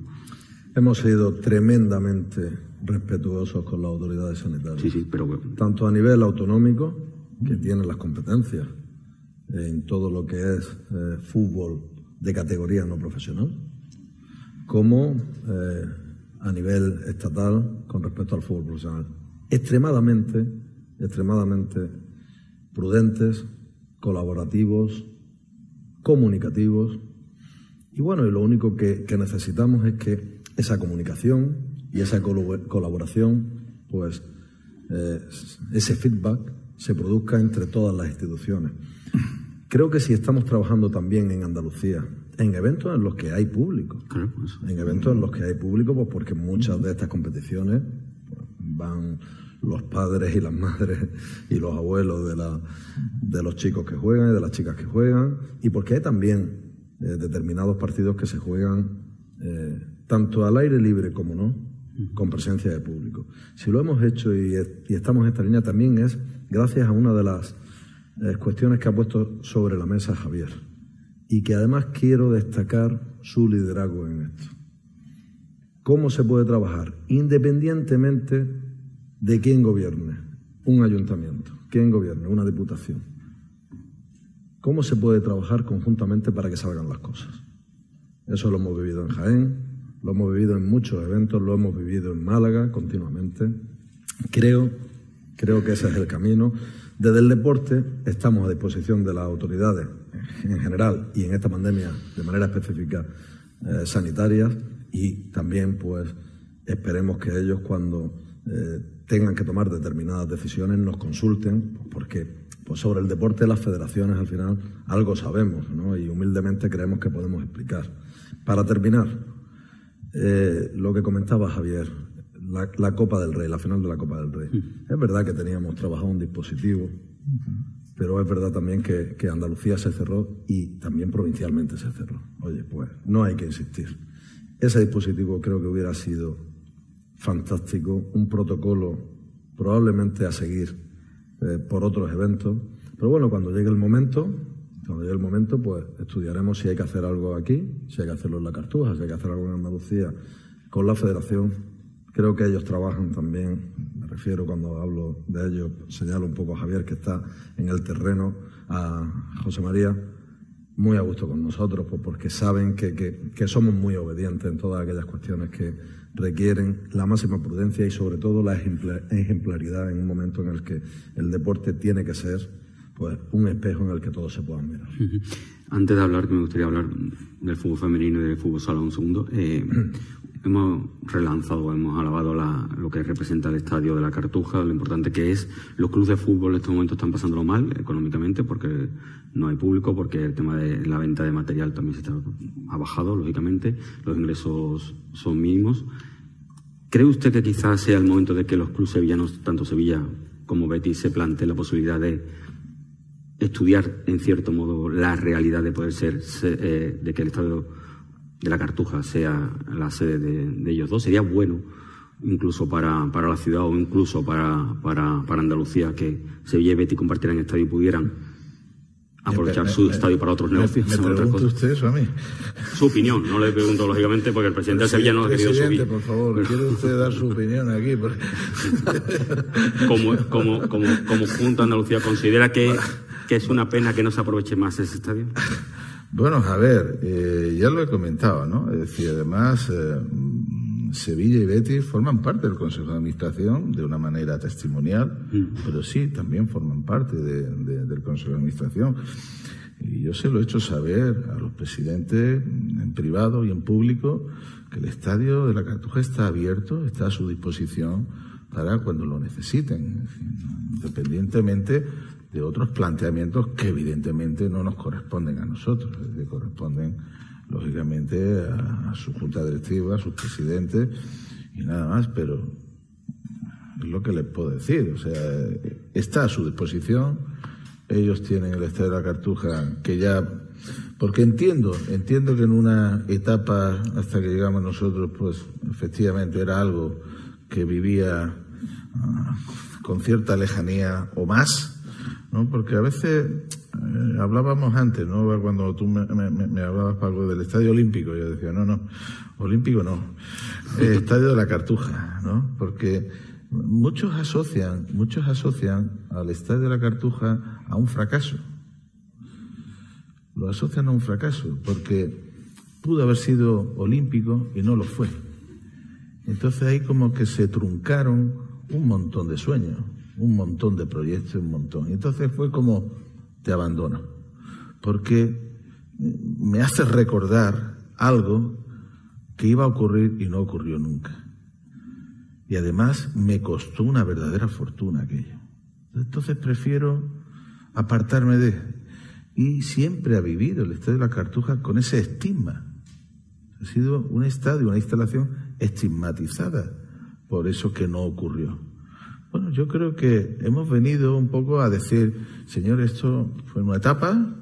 Hemos sido tremendamente respetuosos con las autoridades sanitarias. Sí, sí, pero bueno. Tanto a nivel autonómico, que tienen las competencias en todo lo que es eh, fútbol de categoría no profesional, como eh, a nivel estatal con respecto al fútbol profesional. Extremadamente, extremadamente prudentes, colaborativos, comunicativos. Y bueno, lo único que, que necesitamos es que esa comunicación y esa colaboración, pues eh, ese feedback se produzca entre todas las instituciones. Creo que si estamos trabajando también en Andalucía, en eventos en los que hay público, Claro, pues. en eventos en los que hay público, pues porque muchas de estas competiciones pues, van los padres y las madres y los abuelos de, la, de los chicos que juegan y de las chicas que juegan, y porque hay también eh, determinados partidos que se juegan eh, tanto al aire libre como no, con presencia de público. Si lo hemos hecho y, y estamos en esta línea también es gracias a una de las eh, cuestiones que ha puesto sobre la mesa Javier y que además quiero destacar su liderazgo en esto. ¿Cómo se puede trabajar? Independientemente de quién gobierne, un ayuntamiento, quién gobierne, una diputación. ¿Cómo se puede trabajar conjuntamente para que salgan las cosas? Eso lo hemos vivido en Jaén, Lo hemos vivido en muchos eventos, lo hemos vivido en Málaga continuamente. Creo, creo que ese es el camino. Desde el deporte estamos a disposición de las autoridades en general y en esta pandemia de manera específica eh, sanitarias y también pues esperemos que ellos cuando eh, tengan que tomar determinadas decisiones nos consulten porque pues sobre el deporte las federaciones al final algo sabemos ¿no? y humildemente creemos que podemos explicar. Para terminar, eh, lo que comentaba Javier, la, Copa del Rey, la final de la Copa del Rey. Es verdad que teníamos trabajado un dispositivo, pero es verdad también que, que, Andalucía se cerró y también provincialmente se cerró. Oye, pues no hay que insistir. Ese dispositivo creo que hubiera sido fantástico, un protocolo probablemente a seguir eh, por otros eventos. Pero bueno, cuando llegue el momento, cuando llegue el momento, pues estudiaremos si hay que hacer algo aquí, si hay que hacerlo en la Cartuja, si hay que hacer algo en Andalucía con la Federación Creo que ellos trabajan también, me refiero cuando hablo de ellos, señalo un poco a Javier que está en el terreno, a José María, muy a gusto con nosotros, pues porque saben que, que, somos muy obedientes en todas aquellas cuestiones que requieren la máxima prudencia y sobre todo la ejemplaridad en un momento en el que el deporte tiene que ser pues un espejo en el que todos se puedan mirar. Antes de hablar, que me gustaría hablar del fútbol femenino y del fútbol sala un segundo, eh, hemos relanzado, hemos alabado lo que representa el estadio de la Cartuja, lo importante que es. Los clubes de fútbol en estos momentos están pasándolo mal económicamente porque no hay público, porque el tema de la venta de material también se está, ha bajado, lógicamente, los ingresos son mínimos. ¿Cree usted que quizás sea el momento de que los clubes sevillanos, tanto Sevilla como Betis, se planteen la posibilidad de estudiar, en cierto modo, la realidad de poder ser, eh, de que el estadio de la Cartuja sea la sede de, ellos dos. Sería bueno incluso para, para la ciudad o incluso para, para, para Andalucía que Sevilla y Betty compartieran estadio y pudieran aprovechar su estadio para otros negocios. ¿Me, pregunta usted eso a mí? Su opinión, no le pregunto lógicamente porque el presidente de Sevilla no ha querido subir. por favor, ¿quiere usted dar su opinión aquí? como, como, como, como Junta Andalucía considera que, que es una pena que no se aproveche más ese estadio. Bueno, a ver, eh, ya lo he comentado, ¿no? Es decir, además, eh, Sevilla y Betis forman parte del Consejo de Administración de una manera testimonial, pero sí, también forman parte del Consejo de Administración. Y yo se lo he hecho saber a los presidentes en privado y en público que el estadio de la Cartuja está abierto, está a su disposición para cuando lo necesiten, independientemente de otros planteamientos que evidentemente no nos corresponden a nosotros, que corresponden lógicamente a, su junta directiva, a sus presidentes y nada más, pero es lo que les puedo decir, o sea, está a su disposición, ellos tienen el Estado de la Cartuja que ya porque entiendo, entiendo que en una etapa hasta que llegamos nosotros, pues efectivamente era algo que vivía ah, con cierta lejanía o más, ¿no? Porque a veces eh, hablábamos antes, ¿no? Cuando tú me, hablabas, Pablo, del Estadio Olímpico, yo decía, no, no, Olímpico no, el Estadio de la Cartuja, ¿no? Porque muchos asocian, muchos asocian al Estadio de la Cartuja a un fracaso. Lo asocian a un fracaso, porque pudo haber sido olímpico y no lo fue. Entonces ahí como que se truncaron un montón de sueños un montón de proyectos, un montón. Entonces fue como, te abandono, porque me hace recordar algo que iba a ocurrir y no ocurrió nunca. Y además me costó una verdadera fortuna aquello. Entonces prefiero apartarme de... Y siempre ha vivido el Estadio de la Cartuja con ese estigma. Ha sido un estadio, una instalación estigmatizada por eso que no ocurrió. Bueno, yo creo que hemos venido un poco a decir, Señor, esto fue una etapa,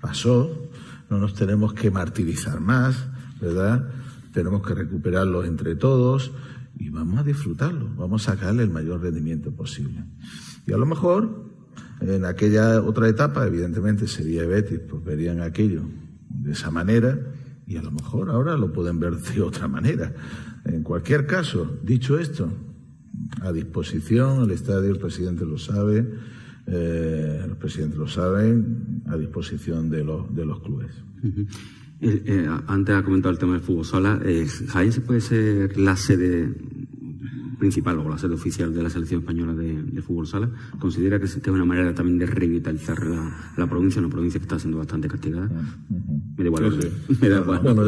pasó, no nos tenemos que martirizar más, ¿verdad? Tenemos que recuperarlo entre todos y vamos a disfrutarlo, vamos a sacarle el mayor rendimiento posible. Y a lo mejor, en aquella otra etapa, evidentemente sería Betis, pues verían aquello de esa manera y a lo mejor ahora lo pueden ver de otra manera. En cualquier caso, dicho esto, a disposición, el estadio, el presidente lo sabe, eh, los presidentes lo saben, a disposición de los, de los clubes. Eh, eh, antes ha comentado el tema del fútbol sala. Eh, ¿Jaén se puede ser la sede principal o la sede oficial de la selección española de, fútbol sala? ¿Considera que es, una manera también de revitalizar la, provincia, una provincia que está siendo bastante castigada? Me da igual. Me da igual. Bueno,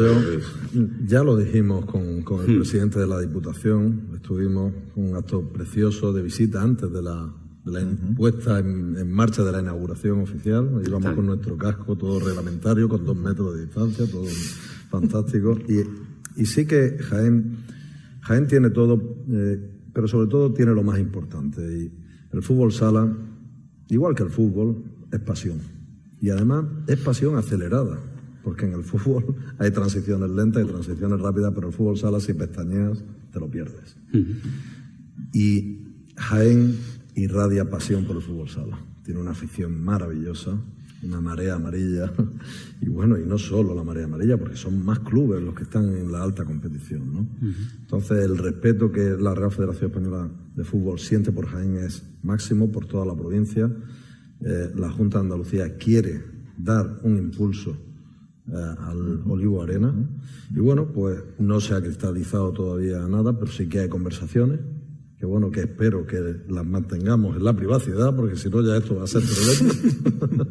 ya lo dijimos con, el hmm. presidente de la Diputación. Estuvimos un acto precioso de visita antes de la la puesta en, marcha de la inauguración oficial. Íbamos con nuestro casco todo reglamentario, con dos metros de distancia, todo fantástico. Y, sí que Jaén, Jaén tiene todo, eh, pero sobre todo tiene lo más importante. Y el fútbol sala, igual que el fútbol, es pasión. Y además es pasión acelerada, porque en el fútbol hay transiciones lentas y transiciones rápidas, pero el fútbol sala, si pestañeas, te lo pierdes. Y Jaén irradia pasión por el fútbol sala. Tiene una afición maravillosa, una marea amarilla. Y bueno, y no solo la marea amarilla, porque son más clubes los que están en la alta competición. ¿no? Entonces, el respeto que la Real Federación Española de Fútbol siente por Jaén es máximo por toda la provincia. Eh, la Junta de Andalucía quiere dar un impulso eh, al Olivo Arena. Y bueno, pues no se ha cristalizado todavía nada, pero sí que hay conversaciones que bueno, que espero que las mantengamos en la privacidad, porque si no ya esto va a ser tremendo.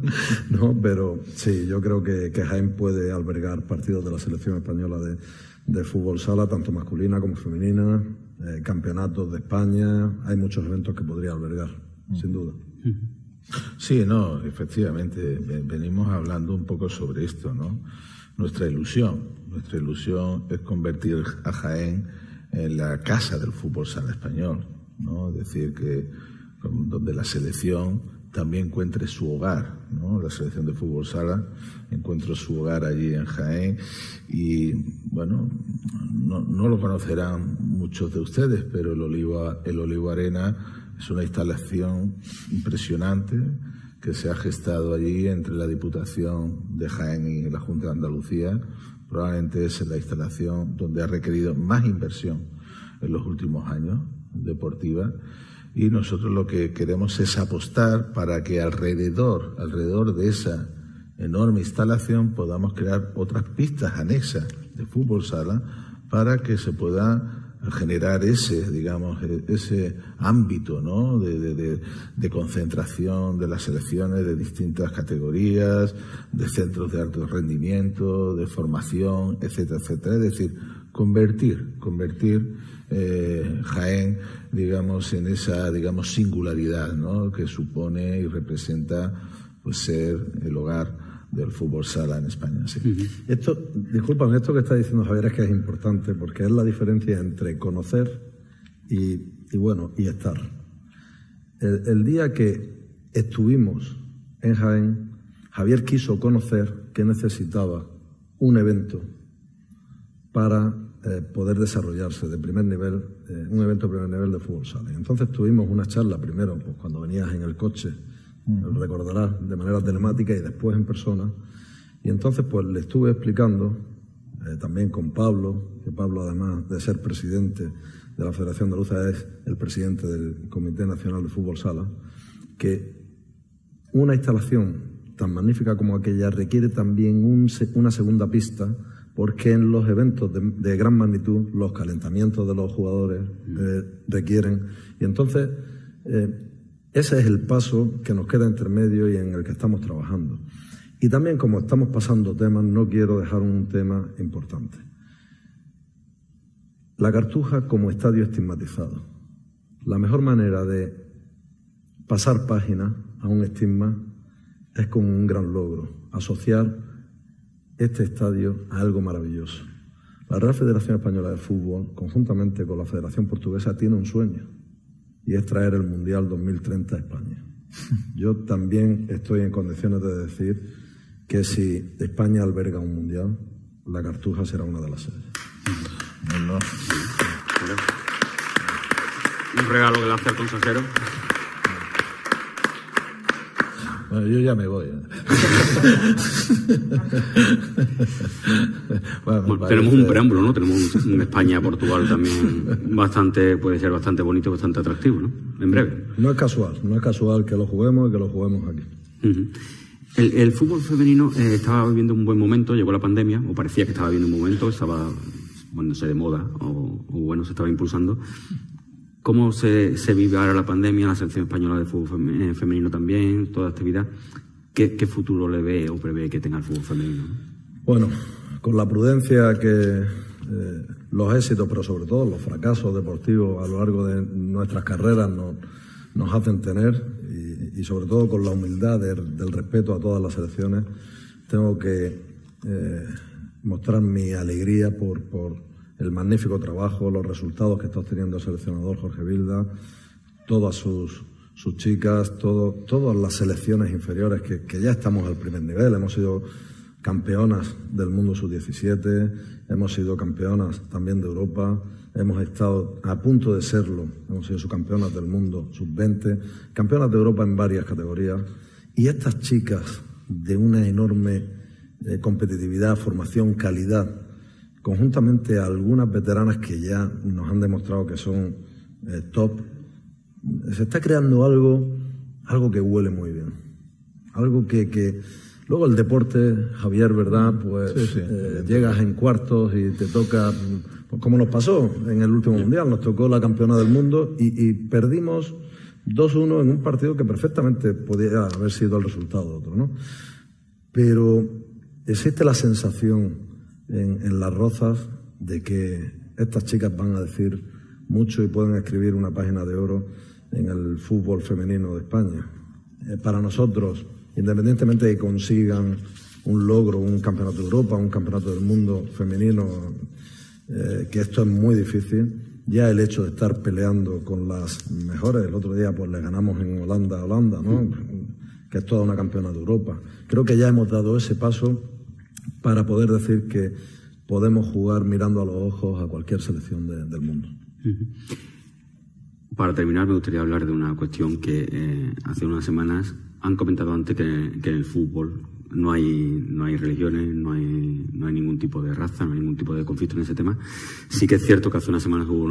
no, pero sí, yo creo que, que, Jaén puede albergar partidos de la selección española de, de fútbol sala, tanto masculina como femenina, eh, campeonatos de España, hay muchos eventos que podría albergar, sin duda. Sí, no, efectivamente, venimos hablando un poco sobre esto, ¿no? Nuestra ilusión, nuestra ilusión es convertir a Jaén en la casa del fútbol sala español, ¿no? Es decir, que donde la selección también encuentre su hogar, ¿no? La selección de fútbol sala encuentra su hogar allí en Jaén y, bueno, no, lo conocerán muchos de ustedes, pero el Olivo, el Olivo Arena es una instalación impresionante que se ha gestado allí entre la Diputación de Jaén y la Junta de Andalucía probablemente es la instalación donde ha requerido más inversión en los últimos años deportiva. Y nosotros lo que queremos es apostar para que alrededor, alrededor de esa enorme instalación podamos crear otras pistas anexas de fútbol sala para que se pueda generar ese, digamos, e, ese ámbito ¿no? de, concentración de las selecciones de distintas categorías, de centros de alto rendimiento, de formación, etcétera, etcétera. Es decir, convertir, convertir eh, Jaén, digamos, en esa, digamos, singularidad ¿no? que supone y representa pues, ser el hogar del fútbol sala en España. Sí. Esto, disculpan, esto que está diciendo Javier es que es importante porque es la diferencia entre conocer y, bueno, y estar. El, día que estuvimos en Jaén, Javier quiso conocer que necesitaba un evento para eh, poder desarrollarse de primer nivel, eh, un evento de primer nivel de fútbol sala. Entonces tuvimos una charla primero, pues cuando venías en el coche lo recordará de manera telemática y después en persona. Y entonces pues le estuve explicando, eh, también con Pablo, que Pablo además de ser presidente de la Federación Andaluza es el presidente del Comité Nacional de Fútbol Sala, que una instalación tan magnífica como aquella requiere también una segunda pista porque en los eventos de, gran magnitud los calentamientos de los jugadores eh, requieren. Y entonces eh, ese es el paso que nos queda entre medio y en el que estamos trabajando. Y también como estamos pasando temas, no quiero dejar un tema importante. La cartuja como estadio estigmatizado. La mejor manera de pasar página a un estigma es con un gran logro, asociar este estadio a algo maravilloso. La Real Federación Española de Fútbol, conjuntamente con la Federación Portuguesa, tiene un sueño y es traer el Mundial 2030 a España. Yo también estoy en condiciones de decir que si España alberga un Mundial, la Cartuja será una de las sedes. Un regalo que le hace al consejero. Bueno, yo ya me voy. ¿eh? tenemos un preámbulo, ¿no? Tenemos un España-Portugal también bastante, puede ser bastante bonito, bastante atractivo, ¿no? En breve. No es casual, no es casual que lo juguemos y que lo juguemos aquí. El, fútbol femenino eh, estaba viviendo un buen momento, llegó la pandemia, o parecía que estaba viviendo un momento, estaba poniéndose de moda, o, bueno, se estaba impulsando. ¿Cómo se, se, vive ahora la pandemia, la selección española de fútbol eh, femenino también, toda actividad? ¿Qué, ¿Qué, futuro le ve o prevé que tenga el fútbol femenino? Bueno, con la prudencia que eh, los éxitos, pero sobre todo los fracasos deportivos a lo largo de nuestras carreras nos, nos hacen tener y, sobre todo con la humildad del, respeto a todas las selecciones, tengo que eh, mostrar mi alegría por, por el magnífico trabajo, los resultados que está obteniendo el seleccionador Jorge Vilda, todas sus, sus chicas, todas las selecciones inferiores que, que, ya estamos al primer nivel. Hemos sido campeonas del mundo sub-17, hemos sido campeonas también de Europa, hemos estado a punto de serlo, hemos sido subcampeonas del mundo sub-20, campeonas de Europa en varias categorías. Y estas chicas de una enorme eh, competitividad, formación, calidad, conjuntamente a algunas veteranas que ya nos han demostrado que son eh, top, se está creando algo, algo que huele muy bien. Algo que, que luego el deporte, Javier, ¿verdad? Pues eh, llegas en cuartos y te toca, pues, como nos pasó en el último mundial, nos tocó la campeona del mundo y, y perdimos 2-1 en un partido que perfectamente podía haber sido el resultado de otro, ¿no? Pero existe la sensación en, las rozas de que estas chicas van a decir mucho y pueden escribir una página de oro en el fútbol femenino de España. Eh, para nosotros, independientemente de que consigan un logro, un campeonato de Europa, un campeonato del mundo femenino, eh, que esto es muy difícil, ya el hecho de estar peleando con las mejores, el otro día pues le ganamos en Holanda a Holanda, ¿no? que es toda una campeona de Europa. Creo que ya hemos dado ese paso para poder decir que podemos jugar mirando a los ojos a cualquier selección del mundo. Para terminar, me gustaría hablar de una cuestión que eh, hace unas semanas han comentado antes que, en el fútbol no hay, no hay religiones, no hay, no hay ningún tipo de raza, no hay ningún tipo de conflicto en ese tema. Sí que es cierto que hace unas semanas hubo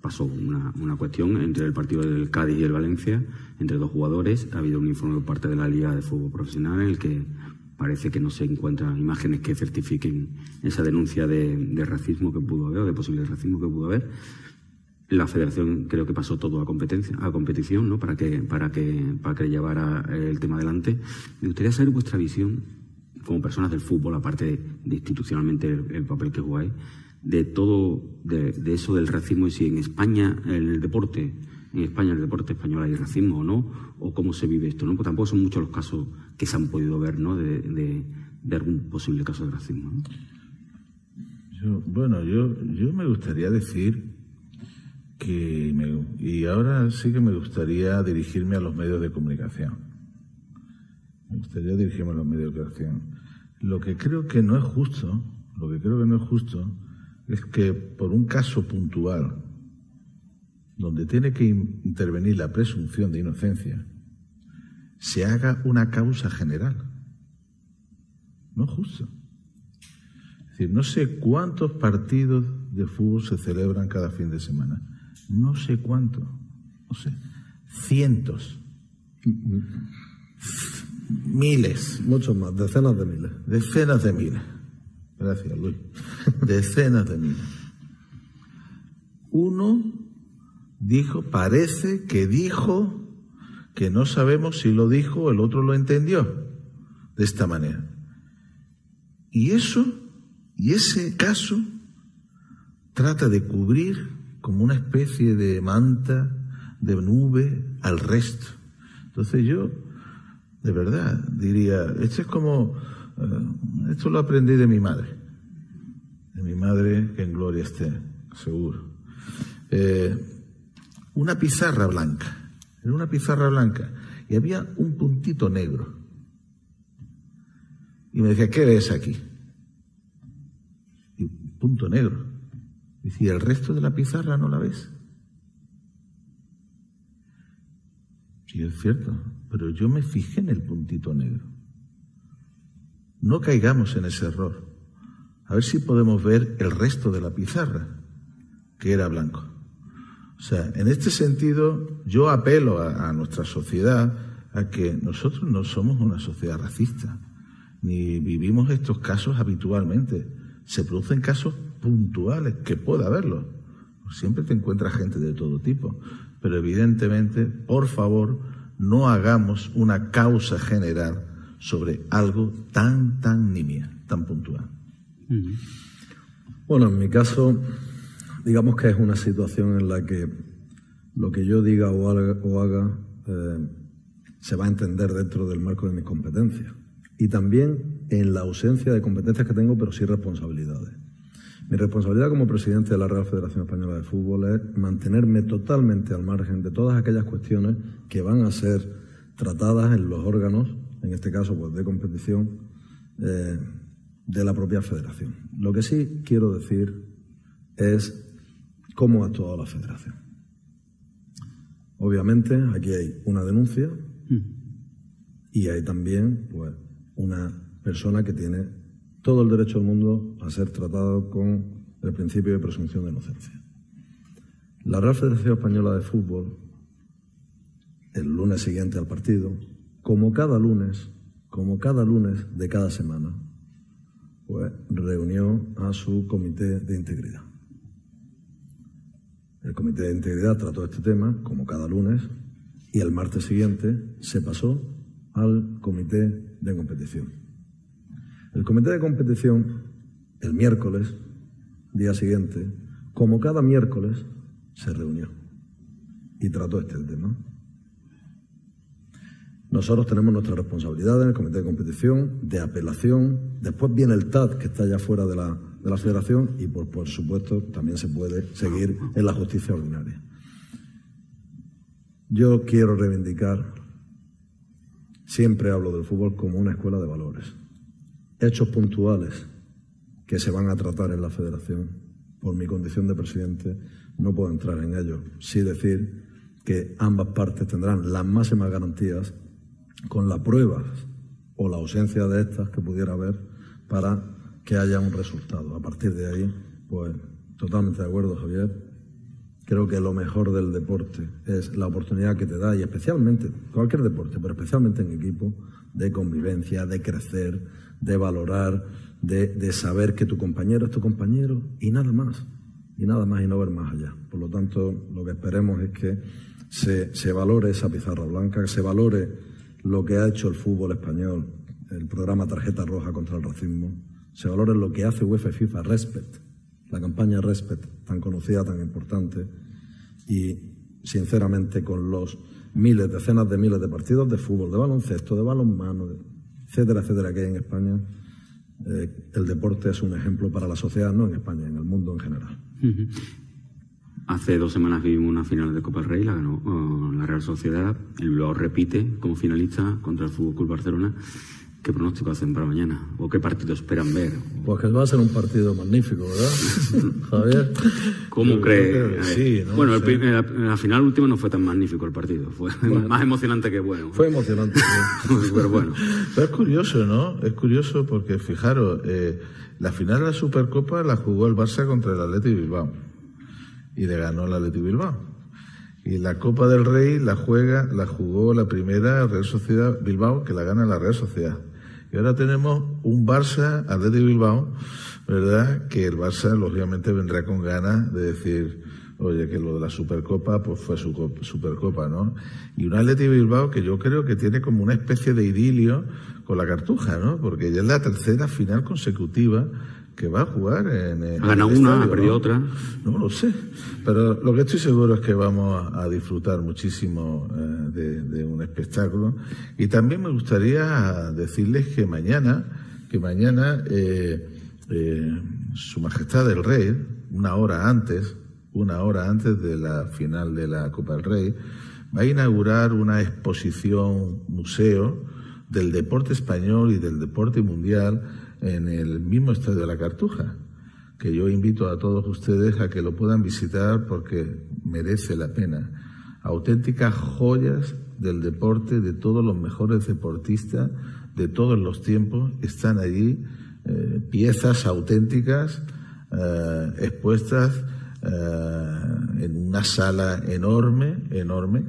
pasó una, una, cuestión entre el partido del Cádiz y el Valencia, entre dos jugadores. Ha habido un informe por parte de la Liga de Fútbol Profesional en el que parece que no se encuentran imágenes que certifiquen esa denuncia de, racismo que pudo haber o de posible racismo que pudo haber. La federación creo que pasó todo a competencia, a competición, ¿no? Para que, para que, para que llevara el tema adelante. Me gustaría saber vuestra visión como personas del fútbol, aparte de, institucionalmente el, papel que jugáis, de todo, de, de, eso del racismo y si en España, el deporte, en España, el deporte español hay racismo o no, o cómo se vive esto, ¿no? Tampoco son muchos los casos que se han podido ver, ¿no? De, algún posible caso de racismo. bueno, yo, yo me gustaría decir que, y ahora sí que me gustaría dirigirme a los medios de comunicación. Me gustaría dirigirme a los medios de comunicación. Lo que creo que no es justo, lo que creo que no es justo, es que por un caso puntual, donde tiene que intervenir la presunción de inocencia, se haga una causa general. No justo. Es decir, no sé cuántos partidos de fútbol se celebran cada fin de semana. No sé cuánto. No sé. Cientos. Miles. Muchos más. Decenas de miles. Decenas de miles. Gracias, Luis. Decenas de miles. Uno dijo, parece que dijo que no sabemos si lo dijo o el otro lo entendió de esta manera. Y eso, y ese caso, trata de cubrir como una especie de manta, de nube al resto. Entonces yo, de verdad, diría, esto es como, eh, esto lo aprendí de mi madre, de mi madre que en gloria esté, seguro. Eh, una pizarra blanca, en una pizarra blanca, y había un puntito negro. Y me decía, ¿qué ves aquí? Y punto negro. Y decía, ¿el resto de la pizarra no la ves? Sí, es cierto, pero yo me fijé en el puntito negro. No caigamos en ese error. A ver si podemos ver el resto de la pizarra, que era blanco. O sea, en este sentido, yo apelo a, nuestra sociedad a a que nosotros no somos una sociedad racista, ni vivimos estos casos habitualmente. Se producen casos puntuales, que puede haberlos. Siempre te encuentras gente de todo tipo, pero evidentemente, por favor, no hagamos una causa general sobre algo tan, tan nimia, tan puntual. Bueno, en mi caso, digamos que es una situación en la que lo que yo diga o haga, eh, se va a entender dentro del marco de mis competencias. Y también en la ausencia de competencias que tengo, pero sí responsabilidades. Mi responsabilidad como presidente de la Real Federación Española de Fútbol es mantenerme totalmente al margen de todas aquellas cuestiones que van a ser tratadas en los órganos, en este caso pues, de competición, eh, de la propia federación. Lo que sí quiero decir es cómo ha actuado la federación. Obviamente aquí hay una denuncia y hay también pues, una persona que tiene todo el derecho del mundo a ser tratado con el principio de presunción de inocencia. La Real Federación Española de Fútbol, el lunes siguiente al partido, como cada lunes, como cada lunes de cada semana, pues reunió a su comité de integridad. El comité de integridad trató este tema, como cada lunes, y el martes siguiente se pasó al comité de competición. El comité de competición, el miércoles, día siguiente, como cada miércoles, se reunió y trató este tema. Nosotros tenemos nuestra responsabilidad en el comité de competición, de apelación, después viene el TAD, que está ya fuera de la, de la federación, y por, supuesto también se puede seguir en la justicia ordinaria. Yo quiero reivindicar, siempre hablo del fútbol como una escuela de valores. Hechos puntuales que se van a tratar en la federación, por mi condición de presidente, no puedo entrar en ellos. Sí decir que ambas partes tendrán las máximas garantías con las pruebas o la ausencia de estas que pudiera haber para que haya un resultado. A partir de ahí, pues totalmente de acuerdo, Javier. Creo que lo mejor del deporte es la oportunidad que te da, y especialmente, cualquier deporte, pero especialmente en equipo, de convivencia, de crecer, de valorar, de, saber que tu compañero es tu compañero y nada más, y nada más y no ver más allá. Por lo tanto, lo que esperemos es que se valore esa pizarra blanca, que se valore lo que ha hecho el fútbol español, el programa Tarjeta Roja contra el Racismo, se valore lo que hace UEFA y FIFA Respect, la campaña Respect, tan conocida, tan importante, y sinceramente con los miles, decenas de miles de partidos de fútbol, de baloncesto, de balonmano, etcétera, etcétera, que hay en España, eh, el deporte es un ejemplo para la sociedad, no en España, en el mundo en general. Hace dos semanas vivimos una final de Copa del Rey, la ganó uh, la Real Sociedad, el Bilbao repite como finalista contra el Fútbol Club Barcelona. ¿Qué pronóstico hacen para mañana? ¿O qué partido esperan ver? Pues que va a ser un partido magnífico, ¿verdad? Javier. ¿Cómo cree? Sí, ¿no? Bueno, Sí. la final última no fue tan magnífico el partido. Fue más emocionante que bueno. Fue emocionante. sí. Pero bueno. Pero es curioso, ¿no? Es curioso porque, fijaros, eh, la final de la Supercopa la jugó el Barça contra el Atleti Bilbao y le ganó el Atleti Bilbao. Y la Copa del Rey la juega, la jugó la primera Real Sociedad Bilbao que la gana la Real Sociedad. Y ahora tenemos un Barça Atleti Bilbao, ¿verdad? Que el Barça lógicamente vendrá con ganas de decir, oye, que lo de la Supercopa pues fue su cop- Supercopa, ¿no? Y un Atleti Bilbao que yo creo que tiene como una especie de idilio con la Cartuja, ¿no? Porque ya es la tercera final consecutiva que va a jugar en, en Ha ganado el una, ha perdido ¿no? otra. No lo sé, pero lo que estoy seguro es que vamos a disfrutar muchísimo eh, de, de un espectáculo. Y también me gustaría decirles que mañana, que mañana eh, eh, Su Majestad el Rey, una hora antes, una hora antes de la final de la Copa del Rey, va a inaugurar una exposición museo del deporte español y del deporte mundial en el mismo estadio de la Cartuja que yo invito a todos ustedes a que lo puedan visitar porque merece la pena. Auténticas joyas del deporte, de todos los mejores deportistas de todos los tiempos están allí, eh, piezas auténticas eh, expuestas eh, en una sala enorme, enorme,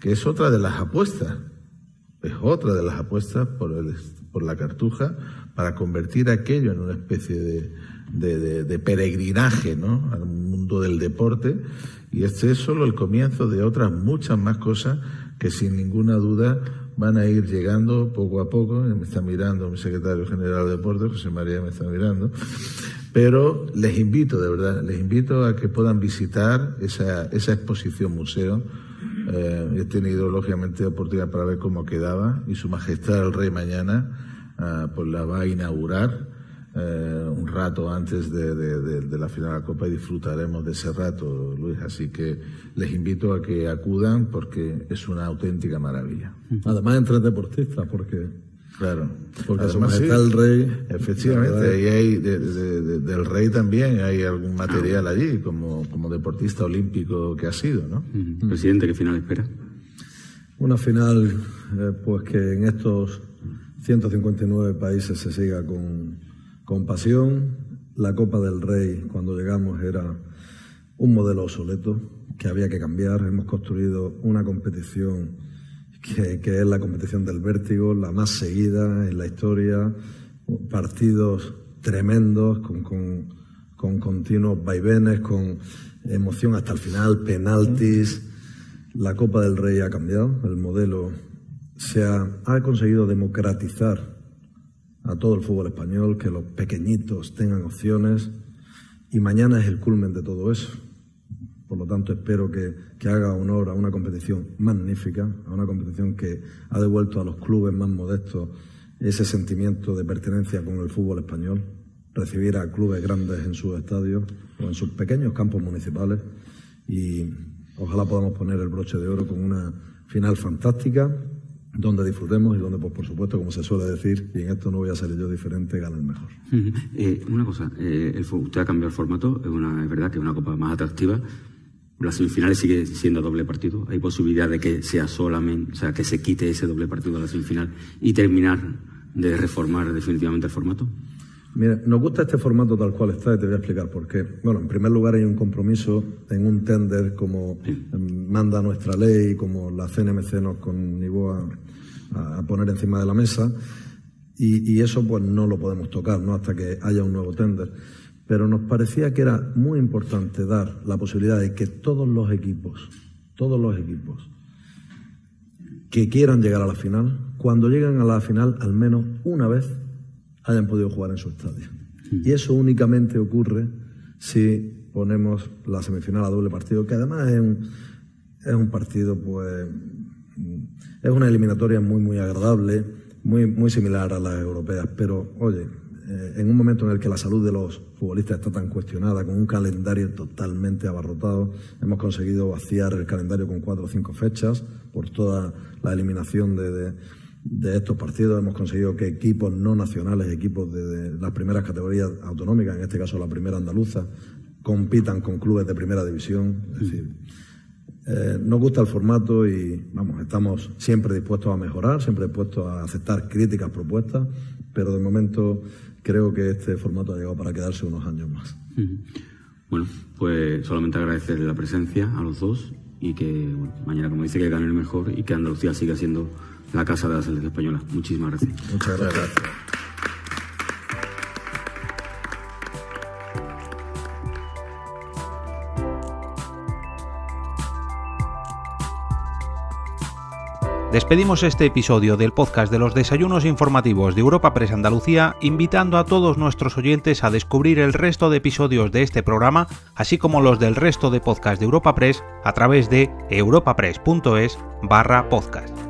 que es otra de las apuestas es otra de las apuestas por, el, por la cartuja para convertir aquello en una especie de, peregrinaje ¿no? al mundo del deporte. Y este es solo el comienzo de otras muchas más cosas que sin ninguna duda van a ir llegando poco a poco. Me está mirando mi secretario general de deportes, José María me está mirando. Pero les invito, de verdad, les invito a que puedan visitar esa, esa exposición museo eh, he tenido, lógicamente, oportunidad para ver cómo quedaba y Su Majestad el Rey mañana ah, pues la va a inaugurar eh, un rato antes de, la final de la Copa y disfrutaremos de ese rato, Luis. Así que les invito a que acudan porque es una auténtica maravilla. Además, entre deportistas, porque Claro, porque además está el rey. Efectivamente, y hay del rey también hay algún material allí, como, como deportista olímpico que ha sido, ¿no? Presidente, ¿qué final espera? Una final, eh, pues que en estos 159 países se siga con, con pasión. La Copa del Rey, cuando llegamos, era un modelo obsoleto que había que cambiar. Hemos construido una competición que, es la competición del vértigo, la más seguida en la historia, partidos tremendos, con, con, continuos vaivenes, con emoción hasta el final, penaltis. La Copa del Rey ha cambiado, el modelo se ha, conseguido democratizar a todo el fútbol español, que los pequeñitos tengan opciones y mañana es el culmen de todo eso. Por lo tanto, espero que, haga honor a una competición magnífica, a una competición que ha devuelto a los clubes más modestos ese sentimiento de pertenencia con el fútbol español, recibir a clubes grandes en sus estadios o en sus pequeños campos municipales y ojalá podamos poner el broche de oro con una final fantástica donde disfrutemos y donde, pues, por supuesto, como se suele decir, y en esto no voy a ser yo diferente, gana el mejor. Eh, una cosa, eh, usted ha cambiado el formato, es, una, es verdad que es una copa más atractiva, las semifinales sigue siendo doble partido. Hay posibilidad de que sea solamente, o sea, que se quite ese doble partido de la semifinal y terminar de reformar definitivamente el formato. Mira, nos gusta este formato tal cual está y te voy a explicar por qué. Bueno, en primer lugar hay un compromiso en un tender como manda nuestra ley, como la CNMC nos conllevó a, a, poner encima de la mesa y, y, eso pues no lo podemos tocar, ¿no? Hasta que haya un nuevo tender pero nos parecía que era muy importante dar la posibilidad de que todos los equipos, todos los equipos que quieran llegar a la final, cuando lleguen a la final, al menos una vez hayan podido jugar en su estadio. Y eso únicamente ocurre si ponemos la semifinal a doble partido, que además es un, es un partido, pues, es una eliminatoria muy, muy agradable, muy, muy similar a las europeas, pero, oye, eh, en un momento en el que la salud de los futbolistas está tan cuestionada, con un calendario totalmente abarrotado, hemos conseguido vaciar el calendario con cuatro o cinco fechas por toda la eliminación de, estos partidos. Hemos conseguido que equipos no nacionales, equipos de, las primeras categorías autonómicas, en este caso la primera andaluza, compitan con clubes de primera división. Es decir, eh, nos gusta el formato y vamos, estamos siempre dispuestos a mejorar, siempre dispuestos a aceptar críticas, propuestas, pero de momento creo que este formato ha llegado para quedarse unos años más. Bueno, pues solamente agradecerle la presencia a los dos y que mañana, como dice, que gane el mejor y que Andalucía siga siendo la casa de la selección española. Muchísimas gracias. Muchas gracias. Despedimos este episodio del podcast de los desayunos informativos de Europa Press Andalucía invitando a todos nuestros oyentes a descubrir el resto de episodios de este programa, así como los del resto de podcast de Europa Press a través de europapress.es barra podcast.